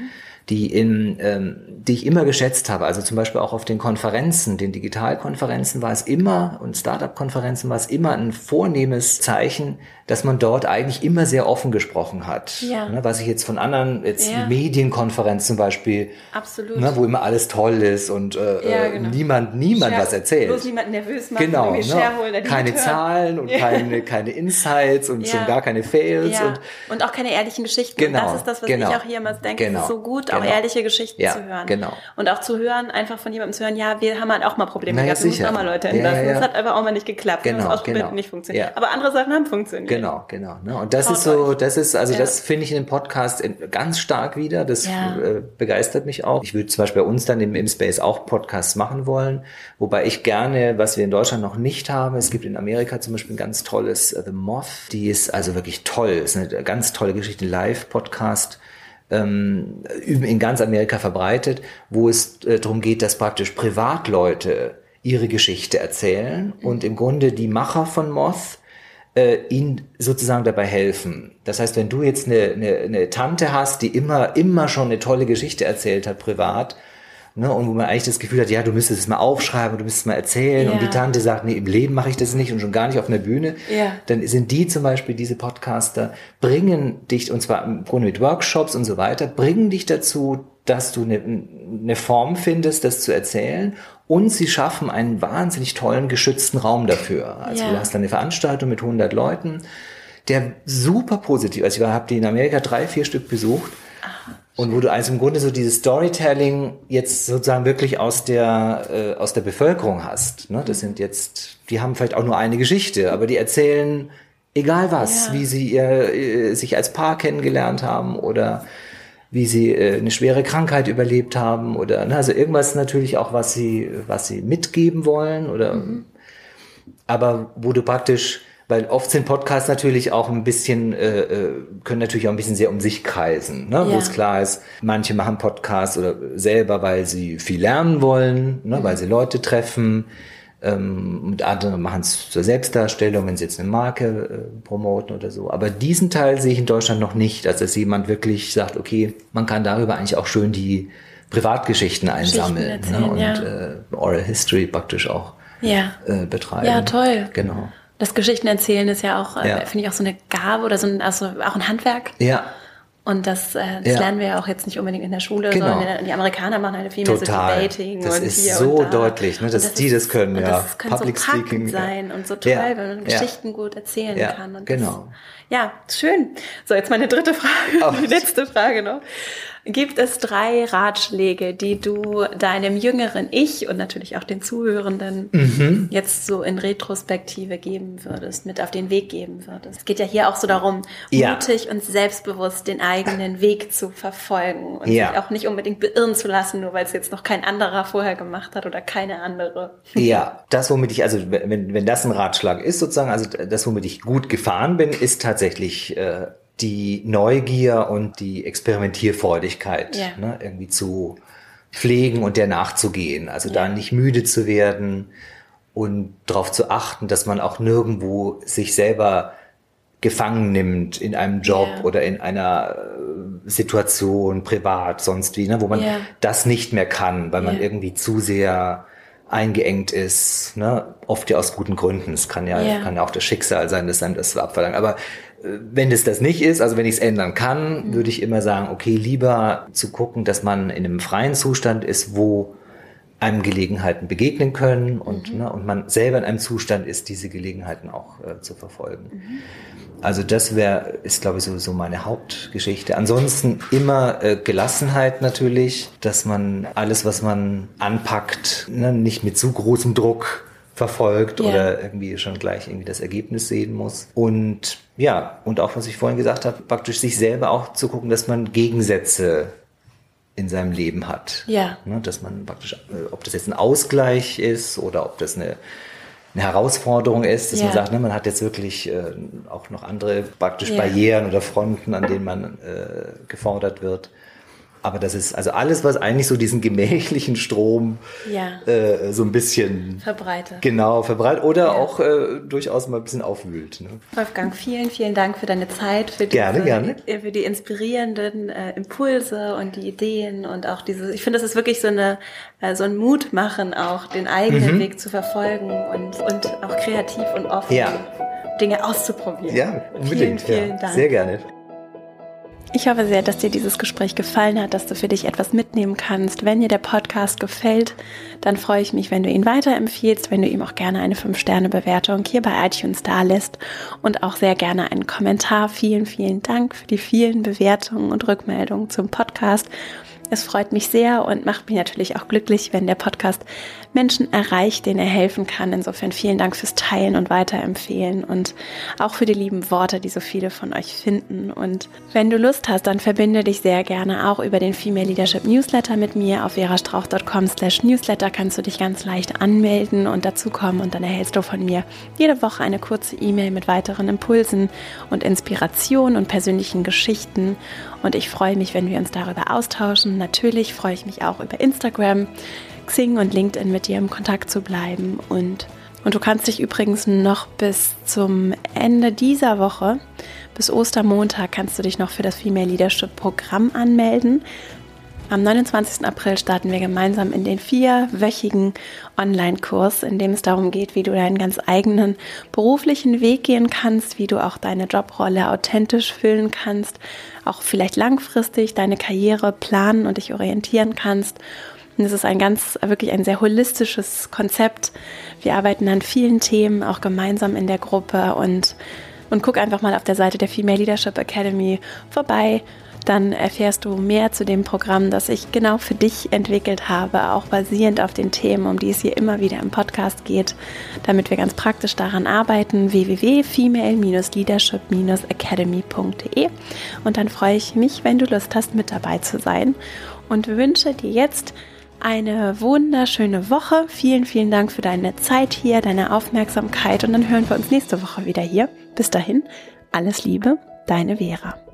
die in, ähm, die ich immer geschätzt habe. Also zum Beispiel auch auf den Konferenzen, den Digitalkonferenzen war es immer und Startup-Konferenzen war es immer ein vornehmes Zeichen, dass man dort eigentlich immer sehr offen gesprochen hat. Ja. Ne, was ich jetzt von anderen jetzt ja. Medienkonferenzen zum Beispiel, Absolut. Ne, wo immer alles toll ist und äh, ja, genau. niemand niemand Share, was erzählt. Bloß niemand nervös machen, genau, ne? keine Zahlen und keine keine Insights und schon gar keine Fails und, und auch keine ehrlichen Geschichten. Genau, und das ist das, was genau, ich auch hier immer denke. Genau, ist so gut auch ehrliche Geschichten zu hören. genau. Und auch zu hören, einfach von jemandem zu hören, ja, wir haben halt auch mal Probleme Na ja, gehabt, wir mussten auch mal Leute entlassen. Das hat einfach auch mal nicht geklappt. Genau, es ausprobiert genau. nicht funktioniert. Aber andere Sachen haben funktioniert. Genau, genau. Ne? Und das Traut ist so, euch. das ist, also Ja. das finde ich in dem Podcast ganz stark wieder. Das Ja. äh, begeistert mich auch. Ich würde zum Beispiel bei uns dann im, im Space auch Podcasts machen wollen, wobei ich gerne, was wir in Deutschland noch nicht haben, es gibt in Amerika zum Beispiel ein ganz tolles äh, The Moth, die ist also wirklich toll, ist eine ganz tolle Geschichte, ein Live-Podcast ähm, in ganz Amerika verbreitet, wo es äh, darum geht, dass praktisch Privatleute ihre Geschichte erzählen und im Grunde die Macher von Moth äh, ihnen sozusagen dabei helfen. Das heißt, wenn du jetzt eine, eine, eine Tante hast, die immer, immer schon eine tolle Geschichte erzählt hat, privat, ne, und wo man eigentlich das Gefühl hat, ja, du müsstest es mal aufschreiben, du müsstest es mal erzählen, und Ja. die Tante sagt, nee, im Leben mache ich das nicht und schon gar nicht auf einer Bühne, Ja. dann sind die zum Beispiel, diese Podcaster, bringen dich, und zwar im Grunde mit Workshops und so weiter, bringen dich dazu, dass du eine, eine Form findest, das zu erzählen. Und sie schaffen einen wahnsinnig tollen, geschützten Raum dafür. Also Ja. du hast dann eine Veranstaltung mit 100 Leuten, der super positiv, also ich habe die in Amerika drei, vier Stück besucht. Und wo du also im Grunde so dieses Storytelling jetzt sozusagen wirklich aus der, äh, aus der Bevölkerung hast. Ne? Das sind jetzt, die haben vielleicht auch nur eine Geschichte, aber die erzählen egal was, Ja. wie sie ihr, äh, sich als Paar kennengelernt haben oder wie sie äh, eine schwere Krankheit überlebt haben oder ne? also irgendwas natürlich auch, was sie, was sie mitgeben wollen oder aber wo du praktisch, weil oft sind Podcasts natürlich auch ein bisschen, äh, äh, können natürlich auch ein bisschen sehr um sich kreisen, ne? wo Ja. es klar ist, manche machen Podcasts oder selber, weil sie viel lernen wollen, ne? weil sie Leute treffen, ähm, und andere machen es zur Selbstdarstellung, wenn sie jetzt eine Marke äh, promoten oder so. Aber diesen Teil sehe ich in Deutschland noch nicht, also dass jemand wirklich sagt, okay, man kann darüber eigentlich auch schön die Privatgeschichten einsammeln erzählen, ne? und ja. äh, Oral History praktisch auch Ja. äh, betreiben. Ja, toll. Genau. Das Geschichten erzählen ist ja auch, äh, Ja. finde ich, auch so eine Gabe oder so ein, also auch ein Handwerk. Ja, Und das, äh, das Ja. lernen wir ja auch jetzt nicht unbedingt in der Schule, Genau. sondern die Amerikaner machen halt viel mehr so Total. Debating Das und ist hier so und da. deutlich, ne, dass die das können, ja. Das kann Public so Speaking, sein und so toll, Ja, wenn man. Geschichten gut erzählen kann. Und genau. Das, ja, schön. So, jetzt meine dritte Frage, Oh. die letzte Frage noch. Gibt es drei Ratschläge, die du deinem jüngeren Ich und natürlich auch den Zuhörenden Mhm. jetzt so in Retrospektive geben würdest, mit auf den Weg geben würdest? Es geht ja hier auch so darum, Ja. mutig und selbstbewusst den eigenen Weg zu verfolgen und Ja. sich auch nicht unbedingt beirren zu lassen, nur weil es jetzt noch kein anderer vorher gemacht hat oder keine andere. Ja, das, womit ich, also wenn, wenn das ein Ratschlag ist sozusagen, also das, womit ich gut gefahren bin, ist tatsächlich äh, die Neugier und die Experimentierfreudigkeit Ja. ne, irgendwie zu pflegen und der nachzugehen. Also da nicht müde zu werden und darauf zu achten, dass man auch nirgendwo sich selber gefangen nimmt in einem Job Ja. oder in einer äh, Situation, privat, sonst wie, ne, wo man Ja. das nicht mehr kann, weil man Ja. irgendwie zu sehr eingeengt ist, ne? oft ja aus guten Gründen. Es kann ja, Ja. kann ja auch das Schicksal sein, dass einem das abverlangt. Aber wenn es das nicht ist, also wenn ich es ändern Mhm. kann, würde ich immer sagen, okay, lieber zu gucken, dass man in einem freien Zustand ist, wo einem Gelegenheiten begegnen können und, Mhm. ne, und man selber in einem Zustand ist, diese Gelegenheiten auch äh, zu verfolgen. Mhm. Also das wäre, ist glaube ich sowieso meine Hauptgeschichte. Ansonsten immer äh, Gelassenheit natürlich, dass man alles, was man anpackt, ne, nicht mit zu großem Druck verfolgt Ja. oder irgendwie schon gleich irgendwie das Ergebnis sehen muss. Und ja, und auch was ich vorhin gesagt habe, praktisch sich selber auch zu gucken, dass man Gegensätze in seinem Leben hat. Ja. Ne, dass man praktisch, äh, ob das jetzt ein Ausgleich ist oder ob das eine, eine Herausforderung ist, dass Ja. man sagt, ne, man hat jetzt wirklich äh, auch noch andere praktisch Ja. Barrieren oder Fronten, an denen man äh, gefordert wird. Aber das ist also alles, was eigentlich so diesen gemächlichen Strom Ja. äh, so ein bisschen Verbreitet. genau verbreitet oder Ja. auch äh, durchaus mal ein bisschen aufwühlt. Ne? Wolfgang, vielen, vielen Dank für deine Zeit, für, Gerne, diese, gerne. für die inspirierenden äh, Impulse und die Ideen und auch diese, ich finde, das ist wirklich so eine, äh, so ein Mut machen, auch den eigenen Mhm. Weg zu verfolgen und, und auch kreativ und offen Ja. Dinge auszuprobieren. Ja, unbedingt. Vielen, vielen. Dank. Sehr gerne. Ich hoffe sehr, dass dir dieses Gespräch gefallen hat, dass du für dich etwas mitnehmen kannst. Wenn dir der Podcast gefällt, dann freue ich mich, wenn du ihn weiterempfiehlst, wenn du ihm auch gerne eine 5-Sterne-Bewertung hier bei iTunes da lässt und auch sehr gerne einen Kommentar. Vielen, vielen Dank für die vielen Bewertungen und Rückmeldungen zum Podcast. Es freut mich sehr und macht mich natürlich auch glücklich, wenn der Podcast Menschen erreicht, denen er helfen kann. Insofern vielen Dank fürs Teilen und Weiterempfehlen und auch für die lieben Worte, die so viele von euch finden. Und wenn du Lust hast, dann verbinde dich sehr gerne auch über den Female Leadership Newsletter mit mir. Auf verastrauch.com slash newsletter kannst du dich ganz leicht anmelden und dazukommen und dann erhältst du von mir jede Woche eine kurze E-Mail mit weiteren Impulsen und Inspirationen und persönlichen Geschichten. Und ich freue mich, wenn wir uns darüber austauschen. Natürlich freue ich mich auch über Instagram, Xing und LinkedIn mit dir im Kontakt zu bleiben. Und, und du kannst dich übrigens noch bis zum Ende dieser Woche, bis Ostermontag, kannst du dich noch für das Female Leadership Programm anmelden. Am 29. April starten wir gemeinsam in den vierwöchigen Online-Kurs, in dem es darum geht, wie du deinen ganz eigenen beruflichen Weg gehen kannst, wie du auch deine Jobrolle authentisch füllen kannst, auch vielleicht langfristig deine Karriere planen und dich orientieren kannst. Und es ist ein ganz, wirklich ein sehr holistisches Konzept. Wir arbeiten an vielen Themen, auch gemeinsam in der Gruppe und, und guck einfach mal auf der Seite der Female Leadership Academy vorbei dann erfährst du mehr zu dem Programm, das ich genau für dich entwickelt habe, auch basierend auf den Themen, um die es hier immer wieder im Podcast geht, damit wir ganz praktisch daran arbeiten. www.female-leadership-academy.de und dann freue ich mich, wenn du Lust hast, mit dabei zu sein und wünsche dir jetzt eine wunderschöne Woche. Vielen, vielen Dank für deine Zeit hier, deine Aufmerksamkeit und dann hören wir uns nächste Woche wieder hier. Bis dahin, alles Liebe, deine Vera.